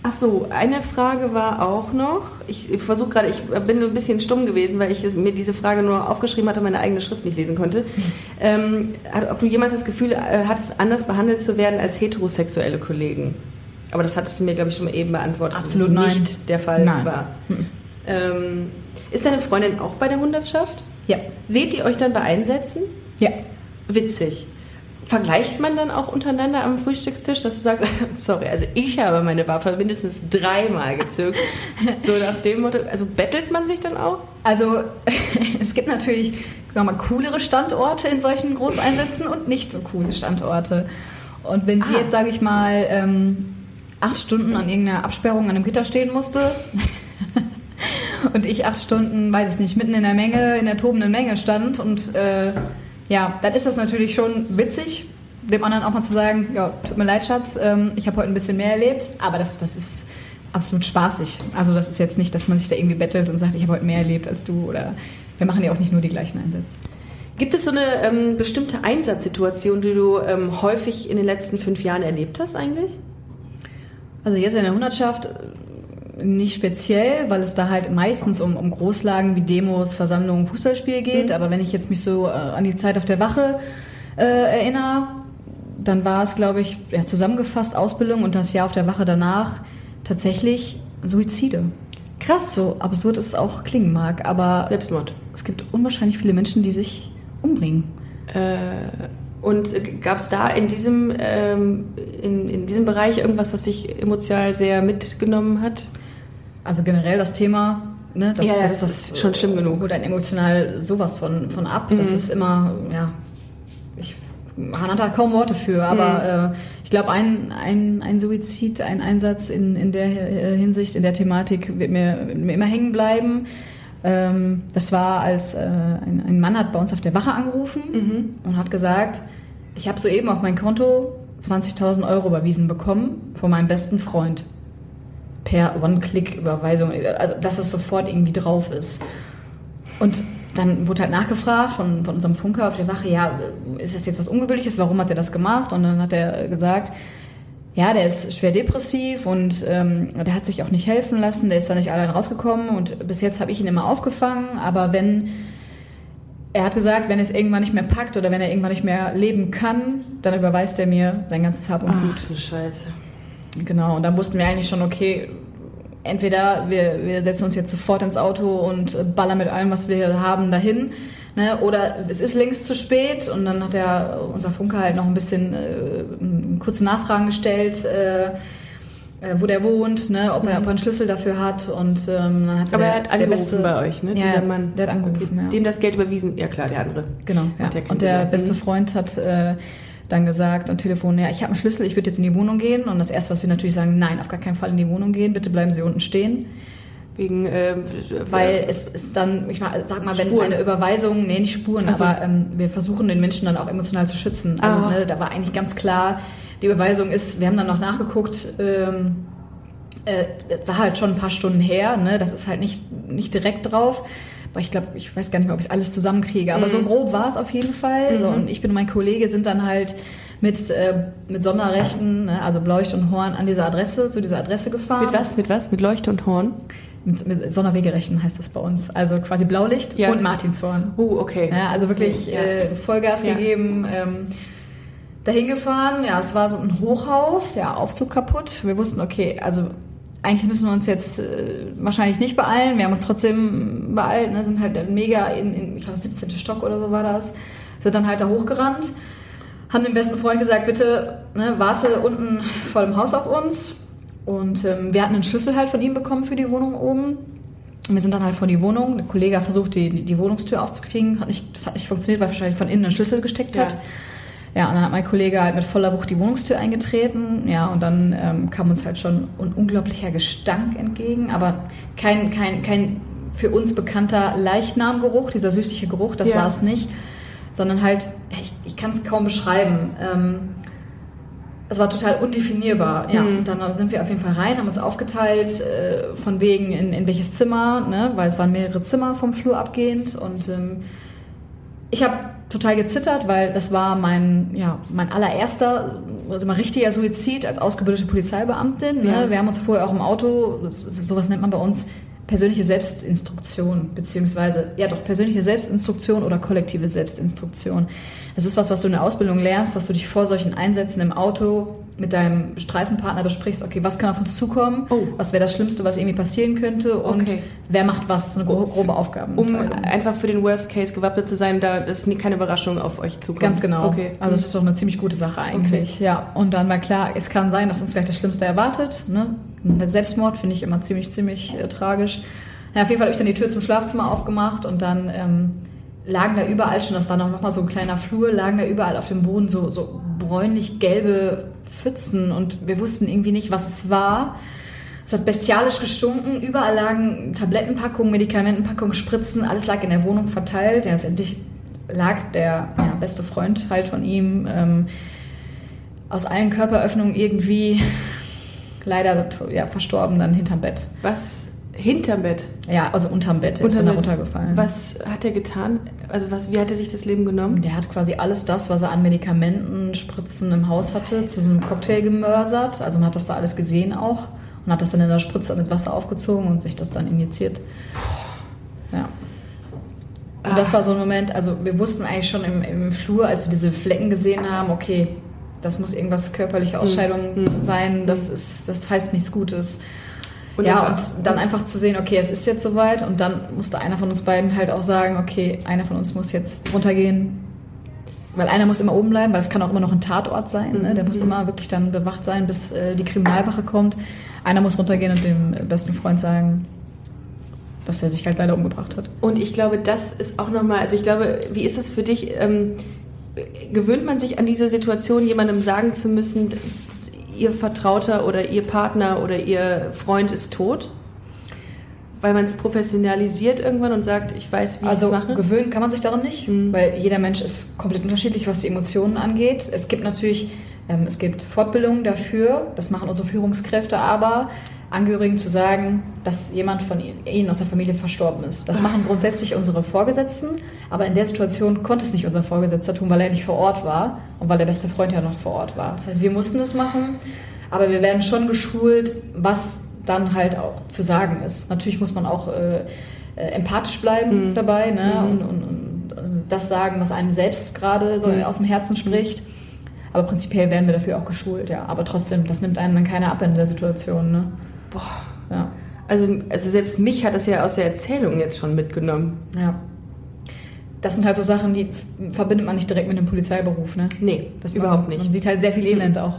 ach so, eine Frage war auch noch. Ich, versuche gerade, ich bin ein bisschen stumm gewesen, weil ich mir diese Frage nur aufgeschrieben hatte und meine eigene Schrift nicht lesen konnte. Ähm, ob du jemals das Gefühl äh, hattest, anders behandelt zu werden als heterosexuelle Kollegen? Aber das hattest du mir, glaube ich, schon mal eben beantwortet, Absolut dass nein. nicht der Fall Nein. war. Ähm, ist deine Freundin auch bei der Hundertschaft? ja, Seht ihr euch dann bei Einsätzen? ja. Witzig. Vergleicht man dann auch untereinander am Frühstückstisch, dass du sagst, sorry, also ich habe meine Waffe mindestens dreimal gezückt. so nach dem Motto, also bettelt man sich dann auch? Also es gibt natürlich, sagen wir mal, coolere Standorte in solchen Großeinsätzen und nicht so coole Standorte. Und wenn sie Ah. jetzt, sage ich mal, ähm, acht Stunden an irgendeiner Absperrung an einem Gitter stehen musste und ich acht Stunden, weiß ich nicht, mitten in der Menge, in der tobenden Menge stand und äh, ja, dann ist das natürlich schon witzig, dem anderen auch mal zu sagen, ja, tut mir leid, Schatz, ähm, ich habe heute ein bisschen mehr erlebt, aber das, das ist absolut spaßig. Also das ist jetzt nicht, dass man sich da irgendwie bettelt und sagt, ich habe heute mehr erlebt als du oder wir machen ja auch nicht nur die gleichen Einsätze. Gibt es so eine ähm, bestimmte Einsatzsituation, die du ähm, häufig in den letzten fünf Jahren erlebt hast eigentlich? Also jetzt in der Hundertschaft nicht speziell, weil es da halt meistens um, um Großlagen wie Demos, Versammlungen, Fußballspiele geht. Aber wenn ich jetzt mich so äh, an die Zeit auf der Wache äh, erinnere, dann war es, glaube ich, ja, zusammengefasst Ausbildung und das Jahr auf der Wache danach tatsächlich Suizide. Krass, so absurd es auch klingen mag, aber Selbstmord. es gibt unwahrscheinlich viele Menschen, die sich umbringen. Äh, und gab es da in diesem, ähm, in, in diesem Bereich irgendwas, was dich emotional sehr mitgenommen hat? Also generell das Thema, ne, Ja, ja, das ist schon schlimm genug. Holt einen emotional sowas von, von ab. Das Mhm. ist immer, ja, ich man hat da kaum Worte für, aber Mhm. äh, ich glaube, ein, ein, ein Suizid, ein Einsatz in, in der äh, Hinsicht, in der Thematik wird mir, wird mir immer hängen bleiben. Ähm, das war, als äh, ein, ein Mann hat bei uns auf der Wache angerufen Mhm. und hat gesagt, ich habe soeben auf mein Konto 20.000 Euro überwiesen bekommen von meinem besten Freund per One-Click-Überweisung, also dass es sofort irgendwie drauf ist. Und dann wurde halt nachgefragt von, von unserem Funker auf der Wache, ja, ist das jetzt was Ungewöhnliches, warum hat er das gemacht? Und dann hat er gesagt, ja, der ist schwer depressiv und ähm, der hat sich auch nicht helfen lassen, der ist da nicht allein rausgekommen und bis jetzt habe ich ihn immer aufgefangen, aber wenn, er hat gesagt, wenn er es irgendwann nicht mehr packt oder wenn er irgendwann nicht mehr leben kann, dann überweist er mir sein ganzes Hab und Gut. Ach du Scheiße. Genau, und dann wussten wir eigentlich schon, okay, entweder wir, wir setzen uns jetzt sofort ins Auto und äh, ballern mit allem, was wir haben, dahin. Ne? Oder es ist längst zu spät und dann hat der, unser Funker halt noch ein bisschen äh, kurze Nachfragen gestellt, äh, äh, wo der wohnt, ne? ob, er, ob er einen Schlüssel dafür hat. Und ähm, dann hat Aber der, er hat angerufen beste, bei euch, ne? Ja, Mann. der hat angerufen, ja. Dem das Geld überwiesen. Ja klar, der andere. Genau, ja. Ja Und der beste Mhm. Freund hat äh, dann gesagt am Telefon, ja, ich habe einen Schlüssel, ich würde jetzt in die Wohnung gehen. Und das Erste, was wir natürlich sagen, nein, auf gar keinen Fall in die Wohnung gehen, bitte bleiben Sie unten stehen. Wegen, ähm, Weil es ist dann, ich mal, sag mal, wenn Spuren. eine Überweisung, nee, nicht Spuren, Ach so. aber ähm, wir versuchen den Menschen dann auch emotional zu schützen. Also Ah. ne, da war eigentlich ganz klar, die Überweisung ist, wir haben dann noch nachgeguckt, ähm, äh, war halt schon ein paar Stunden her, ne? das ist halt nicht, nicht direkt drauf. Ich glaube, ich weiß gar nicht mehr, ob ich alles zusammenkriege. Aber so Mhm. grob war es auf jeden Fall. So, und ich bin und mein Kollege sind dann halt mit, äh, mit Sonderrechten, ne? also Blaulicht und Horn, an diese Adresse, zu dieser Adresse gefahren. mit was? Mit was? Mit Leuchte und Horn? Mit, mit Sonderwegerechten heißt das bei uns. Also quasi Blaulicht Ja. und Martinshorn. Oh, okay. Ja, also wirklich Ja. äh, Vollgas Ja. gegeben. Ähm, dahin gefahren. Ja, es war so ein Hochhaus, ja, Aufzug kaputt. Wir wussten, okay, also eigentlich müssen wir uns jetzt äh, wahrscheinlich nicht beeilen. Wir haben uns trotzdem beeilt, ne? sind halt mega in, in ich glaube, 17. Stock oder so war das. Sind dann halt da hochgerannt, haben dem besten Freund gesagt, bitte ne, warte unten vor dem Haus auf uns. Und ähm, wir hatten einen Schlüssel halt von ihm bekommen für die Wohnung oben. Und wir sind dann halt vor die Wohnung. Ein Kollege hat versucht, die, die Wohnungstür aufzukriegen. Hat nicht, das hat nicht funktioniert, weil wahrscheinlich von innen ein Schlüssel gesteckt hat. Ja. Und dann hat mein Kollege halt mit voller Wucht die Wohnungstür eingetreten. Ja, und dann ähm, kam uns halt schon ein unglaublicher Gestank entgegen, aber kein, kein, kein für uns bekannter Leichnamgeruch, dieser süßliche Geruch, das Ja. war es nicht, sondern halt, ich, ich kann es kaum beschreiben. Ähm, es war total undefinierbar. Ja, und dann sind wir auf jeden Fall rein, haben uns aufgeteilt, äh, von wegen in, in welches Zimmer, ne? weil es waren mehrere Zimmer vom Flur abgehend und ähm, ich habe total gezittert, weil das war mein, ja, mein allererster, also mein richtiger Suizid als ausgebildete Polizeibeamtin. Ne? Ja. Wir haben uns vorher auch im Auto, das sowas nennt man bei uns, persönliche Selbstinstruktion, beziehungsweise, ja doch, persönliche Selbstinstruktion oder kollektive Selbstinstruktion. Das ist was, was du in der Ausbildung lernst, dass du dich vor solchen Einsätzen im Auto mit deinem Streifenpartner besprichst, okay, was kann auf uns zukommen, Oh. was wäre das Schlimmste, was irgendwie passieren könnte und Okay. wer macht was, eine gro- grobe Aufgabe. Um einfach für den Worst Case gewappnet zu sein, da ist nie- keine Überraschung auf euch zukommt. Ganz genau. Okay. Also es ist doch eine ziemlich gute Sache eigentlich. Ja. Und dann war klar, es kann sein, dass uns gleich das Schlimmste erwartet. Ne? Selbstmord finde ich immer ziemlich, ziemlich äh, tragisch. Ja, auf jeden Fall habe ich dann die Tür zum Schlafzimmer aufgemacht und dann ähm, lagen da überall schon, das war noch, noch mal so ein kleiner Flur, lagen da überall auf dem Boden so, so bräunlich-gelbe Pfützen und wir wussten irgendwie nicht, was es war. Es hat bestialisch gestunken. Überall lagen Tablettenpackungen, Medikamentenpackungen, Spritzen. Alles lag in der Wohnung verteilt. Ja, letztendlich lag der ja, beste Freund halt von ihm ähm, aus allen Körperöffnungen irgendwie leider ja, verstorben dann hinterm Bett. Was hinterm Bett? Ja, also unterm Bett ist Unterm da Bett. runtergefallen. Was hat er getan? Also was, wie hat er sich das Leben genommen? Der hat quasi alles das, was er an Medikamenten, Spritzen im Haus hatte, zu so einem Cocktail gemörsert. Also man hat das da alles gesehen auch und hat das dann in der Spritze mit Wasser aufgezogen und sich das dann injiziert. Ja. Und das war so ein Moment, also wir wussten eigentlich schon im, im Flur, als wir diese Flecken gesehen haben, okay, das muss irgendwas körperliche Ausscheidung sein, das, ist, das heißt nichts Gutes. Und ja, und dann einfach zu sehen, okay, es ist jetzt soweit und dann musste einer von uns beiden halt auch sagen, okay, einer von uns muss jetzt runtergehen, weil einer muss immer oben bleiben, weil es kann auch immer noch ein Tatort sein, ne? der muss immer wirklich dann bewacht sein, bis äh, die Kriminalwache kommt. Einer muss runtergehen und dem besten Freund sagen, dass er sich halt leider umgebracht hat. Und ich glaube, das ist auch nochmal, also ich glaube, wie ist das für dich? Ähm, gewöhnt man sich an diese Situation, jemandem sagen zu müssen, ihr Vertrauter oder ihr Partner oder ihr Freund ist tot? Weil man es professionalisiert irgendwann und sagt, ich weiß, wie Also ich es mache? gewöhnen kann man sich daran nicht, weil jeder Mensch ist komplett unterschiedlich, was die Emotionen angeht. Es gibt natürlich, ähm, es gibt Fortbildungen dafür, das machen unsere Führungskräfte, aber Angehörigen zu sagen, dass jemand von ihnen- aus der Familie verstorben ist. Das machen grundsätzlich unsere Vorgesetzten, aber in der Situation konnte es nicht unser Vorgesetzter tun, weil er nicht vor Ort war und weil der beste Freund ja noch vor Ort war. Das heißt, wir mussten es machen, aber wir werden schon geschult, was dann halt auch zu sagen ist. Natürlich muss man auch äh, äh, empathisch bleiben dabei ne? und, und, und äh, das sagen, was einem selbst gerade so aus dem Herzen spricht. Aber prinzipiell werden wir dafür auch geschult, ja. Aber trotzdem, das nimmt einen dann keiner ab in der Situation. Ne? Boah. Ja. Also, also selbst mich hat das ja aus der Erzählung jetzt schon mitgenommen. ja. Das sind halt so Sachen, die verbindet man nicht direkt mit dem Polizeiberuf. Ne? Nee, Das überhaupt man, nicht. Man sieht halt sehr viel Elend auch.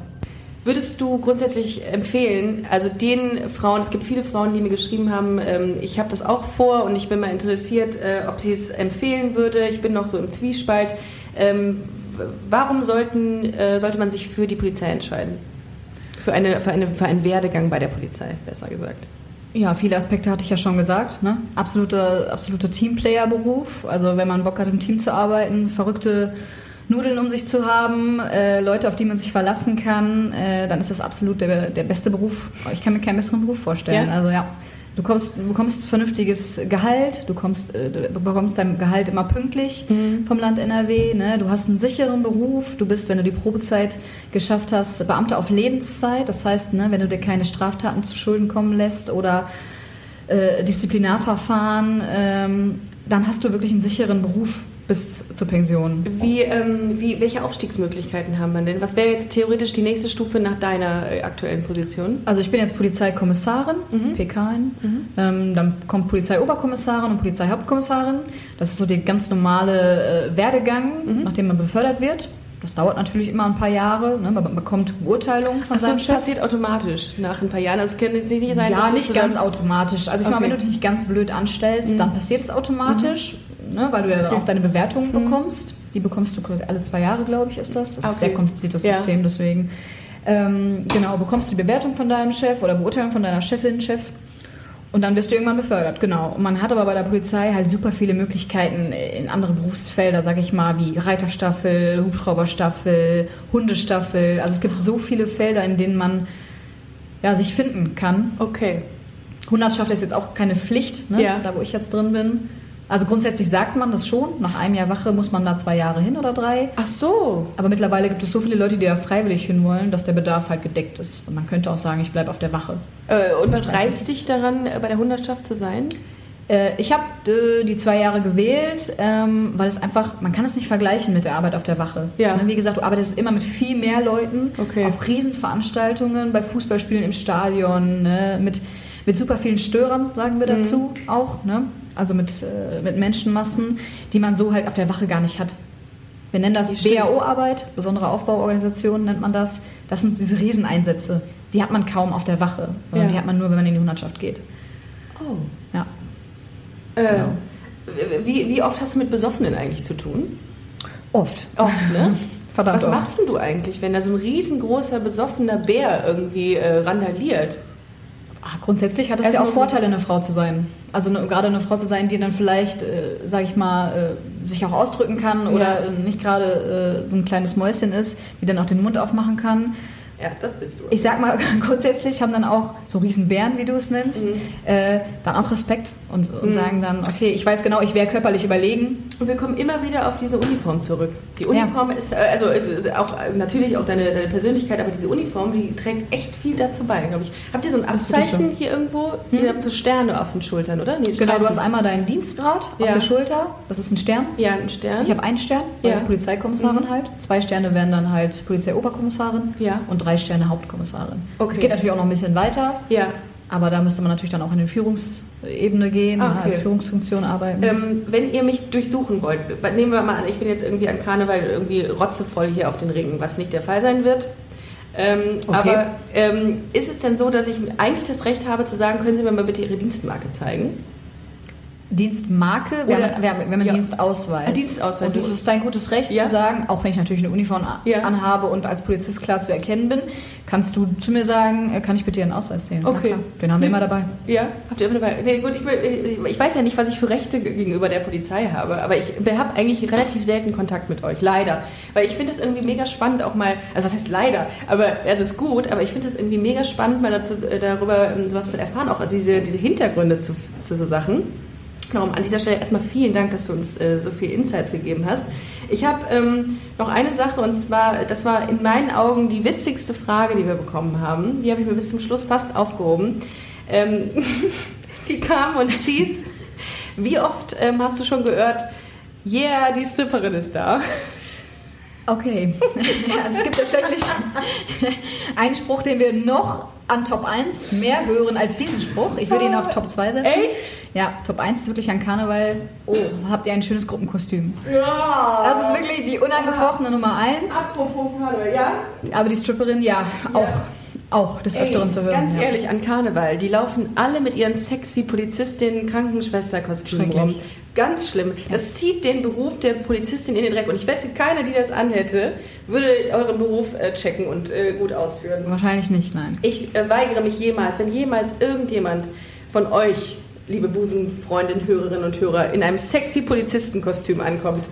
Würdest du grundsätzlich empfehlen, also den Frauen, es gibt viele Frauen, die mir geschrieben haben, ähm, ich habe das auch vor und ich bin mal interessiert, äh, ob sie es empfehlen würde. Ich bin noch so im Zwiespalt. Ähm, warum sollten, äh, sollte man sich für die Polizei entscheiden? Für, eine, für, eine, für einen Werdegang bei der Polizei, besser gesagt. Ja, viele Aspekte hatte ich ja schon gesagt. Ne? Absoluter, absoluter Teamplayer-Beruf. Also wenn man Bock hat, im Team zu arbeiten, verrückte Nudeln um sich zu haben, äh, Leute, auf die man sich verlassen kann, äh, dann ist das absolut der, der beste Beruf. Ich kann mir keinen besseren Beruf vorstellen. Ja? Also ja, du kommst, du bekommst vernünftiges Gehalt, du, kommst, äh, du bekommst dein Gehalt immer pünktlich vom Land NRW. Ne? Du hast einen sicheren Beruf. Du bist, wenn du die Probezeit geschafft hast, Beamter auf Lebenszeit. Das heißt, ne, wenn du dir keine Straftaten zu Schulden kommen lässt oder äh, Disziplinarverfahren, ähm, dann hast du wirklich einen sicheren Beruf. Bis zur Pension. Wie, ähm, wie, welche Aufstiegsmöglichkeiten haben wir denn? Was wäre jetzt theoretisch die nächste Stufe nach deiner äh, aktuellen Position? Also ich bin jetzt Polizeikommissarin, PKin. Ähm, dann kommt Polizeioberkommissarin und Polizeihauptkommissarin. Das ist so der ganz normale äh, Werdegang, nachdem man befördert wird. Das dauert natürlich immer ein paar Jahre. Ne? Man bekommt Beurteilung von Achso, seinem das Chef. passiert automatisch nach ein paar Jahren. Das kann jetzt nicht sein. Ja, nicht so ganz automatisch. Also ich Okay. wenn du dich nicht ganz blöd anstellst, dann passiert es automatisch, ne, weil du ja dann auch deine Bewertungen bekommst. Die bekommst du alle zwei Jahre, glaube ich, ist das. Das ist Okay. sehr kompliziertes Ja. System, deswegen. Ähm, genau, bekommst du die Bewertung von deinem Chef oder Beurteilung von deiner Chefin, Chef. Und dann wirst du irgendwann befördert, genau. Und man hat aber bei der Polizei halt super viele Möglichkeiten in andere Berufsfelder, sag ich mal, wie Reiterstaffel, Hubschrauberstaffel, Hundestaffel. Also es gibt so viele Felder, in denen man ja, sich finden kann. Okay. Hundertschaft ist jetzt auch keine Pflicht, ne? Ja. da wo ich jetzt drin bin. Also grundsätzlich sagt man das schon. Nach einem Jahr Wache muss man da zwei Jahre hin oder drei. Ach so. Aber mittlerweile gibt es so viele Leute, die ja freiwillig hinwollen, dass der Bedarf halt gedeckt ist. Und man könnte auch sagen, ich bleibe auf der Wache. Äh, und was reizt dich daran, äh, bei der Hundertschaft zu sein? Äh, ich habe äh, die zwei Jahre gewählt, ähm, weil es einfach, man kann es nicht vergleichen mit der Arbeit auf der Wache. Ja. Wie gesagt, du arbeitest immer mit viel mehr Leuten, Okay. auf Riesenveranstaltungen, bei Fußballspielen im Stadion, ne, mit, mit super vielen Störern, sagen wir dazu auch. Ne? Also mit, äh, mit Menschenmassen, die man so halt auf der Wache gar nicht hat. Wir nennen das. BAO-Arbeit, besondere Aufbauorganisation nennt man das. Das sind diese Rieseneinsätze. Die hat man kaum auf der Wache, sondern Ja. die hat man nur, wenn man in die Hundertschaft geht. Oh. Ja. Äh, Genau. wie, wie oft hast du mit Besoffenen eigentlich zu tun? Oft. Oft, ne? Verdammt Was oft. machst denn du eigentlich, wenn da so ein riesengroßer, besoffener Bär irgendwie äh, randaliert? Ah, grundsätzlich hat es ja Erstmal auch Vorteile, eine Frau zu sein. Also eine, gerade eine Frau zu sein, die dann vielleicht, äh, sag ich mal, äh, sich auch ausdrücken kann oder Ja. nicht gerade äh, so ein kleines Mäuschen ist, die dann auch den Mund aufmachen kann. Ja, das bist du. Ich sag mal, grundsätzlich haben dann auch so Riesenbären, wie du es nennst, Mhm. äh, dann auch Respekt und, und sagen dann, okay, ich weiß genau, ich wäre körperlich überlegen. Und wir kommen immer wieder auf diese Uniform zurück. Die Uniform ist, äh, also äh, auch äh, natürlich auch deine, deine Persönlichkeit, aber diese Uniform, die trägt echt viel dazu bei, glaube ich. Habt ihr so ein Abzeichen hier irgendwo? Ihr habt so Sterne auf den Schultern, oder? Nee, Genau, du hast einmal deinen Dienstgrad Ja. auf der Schulter, das ist ein Stern. Ja, ein Stern. Ich habe einen Stern, Ja. Polizeikommissarin Mhm. halt. Zwei Sterne wären dann halt Polizeioberkommissarin Ja. und drei Sterne Hauptkommissarin. Okay. Es geht natürlich auch noch ein bisschen weiter, ja. aber da müsste man natürlich dann auch in die Führungsebene gehen, Ah, ja, okay. als Führungsfunktion arbeiten. Ähm, wenn ihr mich durchsuchen wollt, nehmen wir mal an, ich bin jetzt irgendwie an Karneval irgendwie rotzevoll hier auf den Ringen, was nicht der Fall sein wird. Ähm, Okay. Aber ähm, ist es denn so, dass ich eigentlich das Recht habe zu sagen, können Sie mir mal bitte Ihre Dienstmarke zeigen? Dienstmarke, wir Oder- haben, wir haben, wir haben Ja. Dienstausweis. Ah, Dienstausweis. Und es ist dein gutes Recht Ja. zu sagen, auch wenn ich natürlich eine Uniform Ja. anhabe und als Polizist klar zu erkennen bin, kannst du zu mir sagen, äh, kann ich bitte Ihren Ausweis sehen? Okay. Den haben wir Nee. immer dabei. Ja, habt ihr immer dabei? Nee, gut, ich, ich weiß ja nicht, was ich für Rechte gegenüber der Polizei habe, aber ich habe eigentlich relativ selten Kontakt mit euch, leider. Weil ich finde es irgendwie mega spannend, auch mal, also was heißt leider, aber also es ist gut, aber ich finde es irgendwie mega spannend, mal dazu, äh, darüber ähm, sowas zu erfahren, auch diese, diese Hintergründe zu, zu so Sachen. Darum an dieser Stelle erstmal vielen Dank, dass du uns äh, so viel Insights gegeben hast. Ich habe ähm, noch eine Sache und zwar, das war in meinen Augen die witzigste Frage, die wir bekommen haben. Die habe ich mir bis zum Schluss fast aufgehoben. Ähm, die kam und hieß, wie oft ähm, hast du schon gehört, yeah, die Stripperin ist da? Okay. Also es gibt tatsächlich einen Spruch, den wir noch an Top 1 mehr hören als diesen Spruch. Ich würde ihn auf Top 2 setzen. Echt? Ja, Top 1 ist wirklich an Karneval. Oh, habt ihr ein schönes Gruppenkostüm? Ja. Das ist wirklich die unangefochtene Nummer 1. Apropos Karneval, ja? Aber die Stripperin, ja, auch, auch des Öfteren Ey, zu hören. Ganz ja. ehrlich, an Karneval, die laufen alle mit ihren sexy Polizistinnen, Krankenschwesterkostümen rum. Ganz schlimm. Das zieht den Beruf der Polizistin in den Dreck. Und ich wette, keiner, die das anhätte, würde euren Beruf äh, checken und äh, gut ausführen. Wahrscheinlich nicht, nein. Ich äh, weigere mich jemals, wenn jemals irgendjemand von euch, liebe Busenfreundin, Hörerinnen und Hörer, in einem sexy Polizistenkostüm ankommt,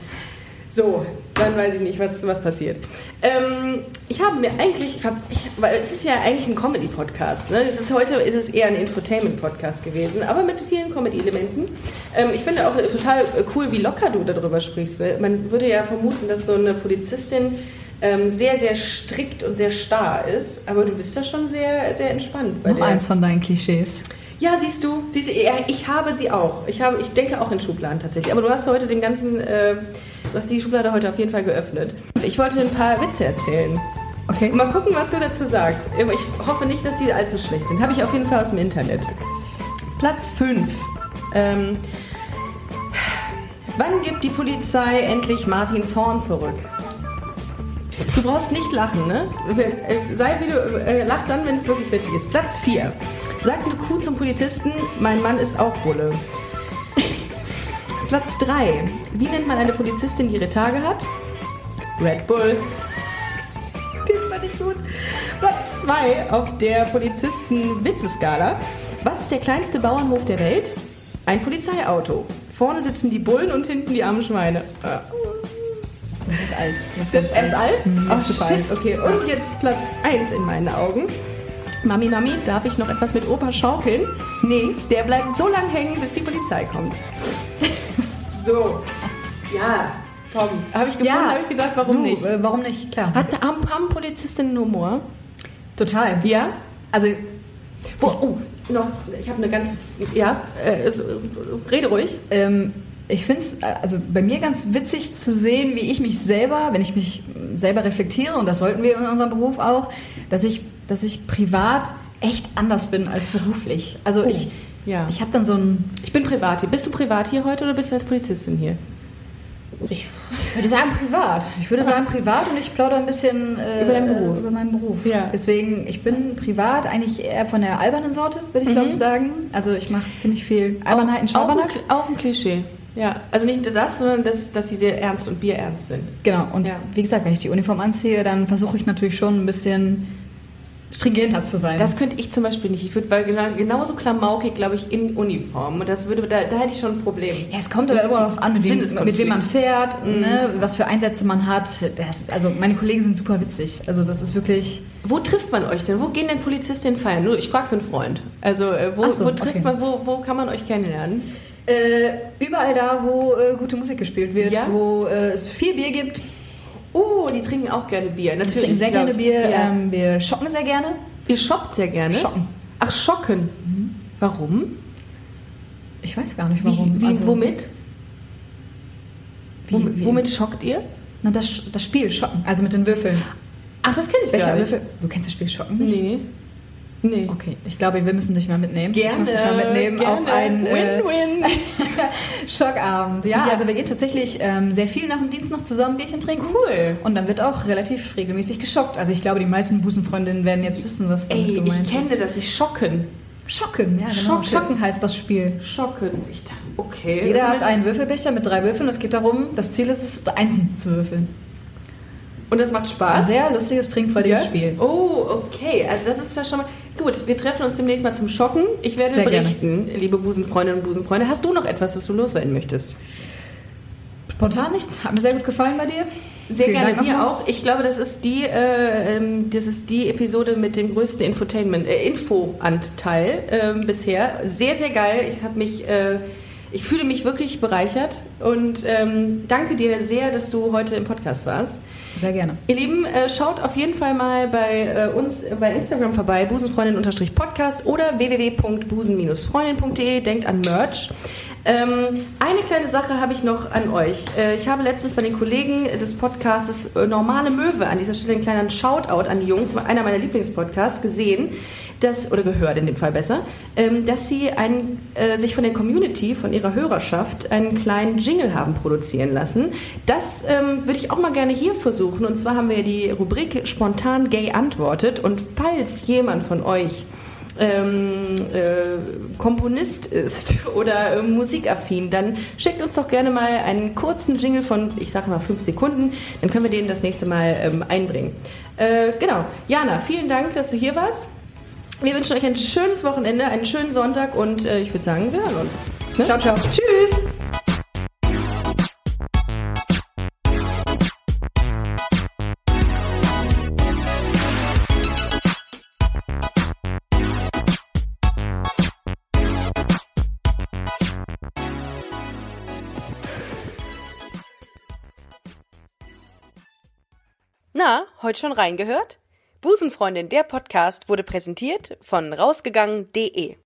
so, dann weiß ich nicht, was, was passiert. Ähm, ich habe mir eigentlich, ich hab, ich, weil es ist ja eigentlich ein Comedy-Podcast. Ne? Es ist, heute ist es eher ein Infotainment-Podcast gewesen, aber mit vielen Comedy-Elementen. Ähm, ich finde auch total cool, wie locker du darüber sprichst. Ne? Man würde ja vermuten, dass so eine Polizistin ähm, sehr, sehr strikt und sehr starr ist, aber du bist da schon sehr, sehr entspannt. Bei Noch der. eins von deinen Klischees. Ja, siehst du, siehst du, ich habe sie auch. Ich, habe, ich denke auch in Schubladen tatsächlich. Aber du hast heute den ganzen, äh, du hast die Schublade heute auf jeden Fall geöffnet. Ich wollte ein paar Witze erzählen. Okay. Mal gucken, was du dazu sagst. Ich hoffe nicht, dass sie allzu schlecht sind. Habe ich auf jeden Fall aus dem Internet. Platz 5. Ähm, wann gibt die Polizei endlich Martins Horn zurück? Du brauchst nicht lachen, ne? Sei wie du, äh, lach dann, wenn es wirklich witzig ist. Platz 4. Sagt eine Kuh zum Polizisten, mein Mann ist auch Bulle. Platz 3. Wie nennt man eine Polizistin, die ihre Tage hat? Red Bull. Den fand ich gut. Platz 2 auf der Polizisten-Witzeskala. Was ist der kleinste Bauernhof der Welt? Ein Polizeiauto. Vorne sitzen die Bullen und hinten die armen Schweine. Ja. Das ist alt. Das ist erst alt? Mhm, Ach, das ist super alt. Okay, und jetzt Platz 1 in meinen Augen. Mami, Mami, darf ich noch etwas mit Opa schaukeln? Nee, der bleibt so lang hängen, bis die Polizei kommt. so. Ja, komm. Habe ich gefunden, habe ich gedacht, warum du, nicht? Äh, warum nicht? Klar. Hat, haben, haben Polizistinnen Humor? Total. Ja? Also, Wo, oh, noch, ich habe eine ganz, ja, äh, rede ruhig. ähm, ich finde es also bei mir ganz witzig zu sehen, wie ich mich selber, wenn ich mich selber reflektiere, und das sollten wir in unserem Beruf auch, dass ich, dass ich privat echt anders bin als beruflich. Also Oh, ich, ja. ich habe dann so ein, Ich bin privat hier. Bist du privat hier heute oder bist du als Polizistin hier? ich würde sagen privat. Ich würde sagen privat und ich plaudere ein bisschen äh, Über deinen Beruf. Über meinen Beruf. Ja. Deswegen, ich bin privat eigentlich eher von der albernen Sorte, würde ich Mhm. glaube ich sagen. Also ich mache ziemlich viel Albernheiten, auch, ein, Schabernack. auch ein Klischee. Ja, also nicht nur das, sondern dass, dass sie sehr ernst und bierernst sind. Genau, und Ja. wie gesagt, wenn ich die Uniform anziehe, dann versuche ich natürlich schon ein bisschen stringenter zu sein. Das könnte ich zum Beispiel nicht. Ich würde, weil genau, genauso klamaukig, glaube ich, in Uniform. Und das würde, da, da hätte ich schon ein Problem. ja, es kommt aber immer darauf an, mit wem, mit wem man fährt, ne, was für Einsätze man hat. Das, also meine Kollegen sind super witzig. Also das ist wirklich... Wo trifft man euch denn? Wo gehen denn Polizistinnen feiern? Nur, ich frage für einen Freund. Also, äh, wo, so, wo trifft okay. man, wo, wo kann man euch kennenlernen? Äh, überall da, wo äh, gute Musik gespielt wird, Ja? wo äh, es viel Bier gibt. Oh, die trinken auch gerne Bier. Wir Natürlich. trinken sehr gerne Bier. Ja. Ähm, wir shoppen sehr gerne. Ihr shoppt sehr gerne? Schocken. Ach, schocken. Warum? Ich weiß gar nicht, Wie, warum. wie, Also, womit? Wie, womit? wie? Womit schockt ihr? Na, das, das Spiel Schocken, also mit den Würfeln. Ach, das kenne ich Welcher gar nicht. Würfel? Du kennst das Spiel Schocken nicht? Nee. Nee. Okay, ich glaube, wir müssen dich mal mitnehmen. Gerne, ich muss dich mal mitnehmen gerne. auf einen äh, Win-win. Schockabend. Ja, Ja. also wir gehen tatsächlich ähm, sehr viel nach dem Dienst noch zusammen Bierchen trinken. Cool. Und dann wird auch relativ regelmäßig geschockt. Also ich glaube, die meisten Busenfreundinnen werden jetzt wissen, was damit Ey, gemeint ich kenne ist. das nicht. Schocken. Schocken, ja genau. Schocken. Schocken heißt das Spiel. Schocken. Ich dachte, okay. Jeder hat einen Würfelbecher mit drei Würfeln. Es geht darum, das Ziel ist es, einzeln zu würfeln. Und das macht Ein Spaß. sehr lustiges, trinkfreudiges Ja? Spiel. Oh, okay. Also das ist ja schon mal... Gut, wir treffen uns demnächst mal zum Schocken. Ich werde Sehr gerne. berichten, liebe Busenfreundinnen und Busenfreunde. Hast du noch etwas, was du loswerden möchtest? Spontan nichts. Hat mir sehr gut gefallen bei dir. Sehr Vielen gerne, Dank mir auch. Ich glaube, das ist die, äh, ähm, das ist die Episode mit dem größten Infotainment, äh, Infoanteil ähm, bisher. Sehr, sehr geil. Ich habe mich, äh, ich fühle mich wirklich bereichert und ähm, danke dir sehr, dass du heute im Podcast warst. Sehr gerne. Ihr Lieben, äh, schaut auf jeden Fall mal bei äh, uns äh, bei Instagram vorbei, busenfreundin-podcast oder www.busen-freundin.de. Denkt an Merch. Ähm, eine kleine Sache habe ich noch an euch. Äh, ich habe letztens bei den Kollegen des Podcastes äh, Normale Möwe an dieser Stelle einen kleinen Shoutout an die Jungs, einer meiner Lieblingspodcasts, gesehen, dass, oder gehört in dem Fall besser, ähm, dass sie ein, äh, sich von der Community, von ihrer Hörerschaft, einen kleinen Jingle haben produzieren lassen. Das ähm, würde ich auch mal gerne hier versuchen. Und zwar haben wir die Rubrik Spontan Gay antwortet. Und falls jemand von euch ähm, äh, Komponist ist oder äh, musikaffin, dann schickt uns doch gerne mal einen kurzen Jingle von, ich sage mal, fünf Sekunden. Dann können wir den das nächste Mal ähm, einbringen. Äh, genau. Jana, vielen Dank, dass du hier warst. Wir wünschen euch ein schönes Wochenende, einen schönen Sonntag und äh, ich würde sagen, wir hören uns. Ne? Ciao, ciao. Tschüss. Na, heute schon reingehört? Busenfreundin, der Podcast wurde präsentiert von rausgegangen.de.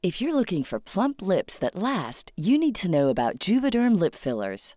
If you're looking for plump lips that last, you need to know about Juvederm lip fillers.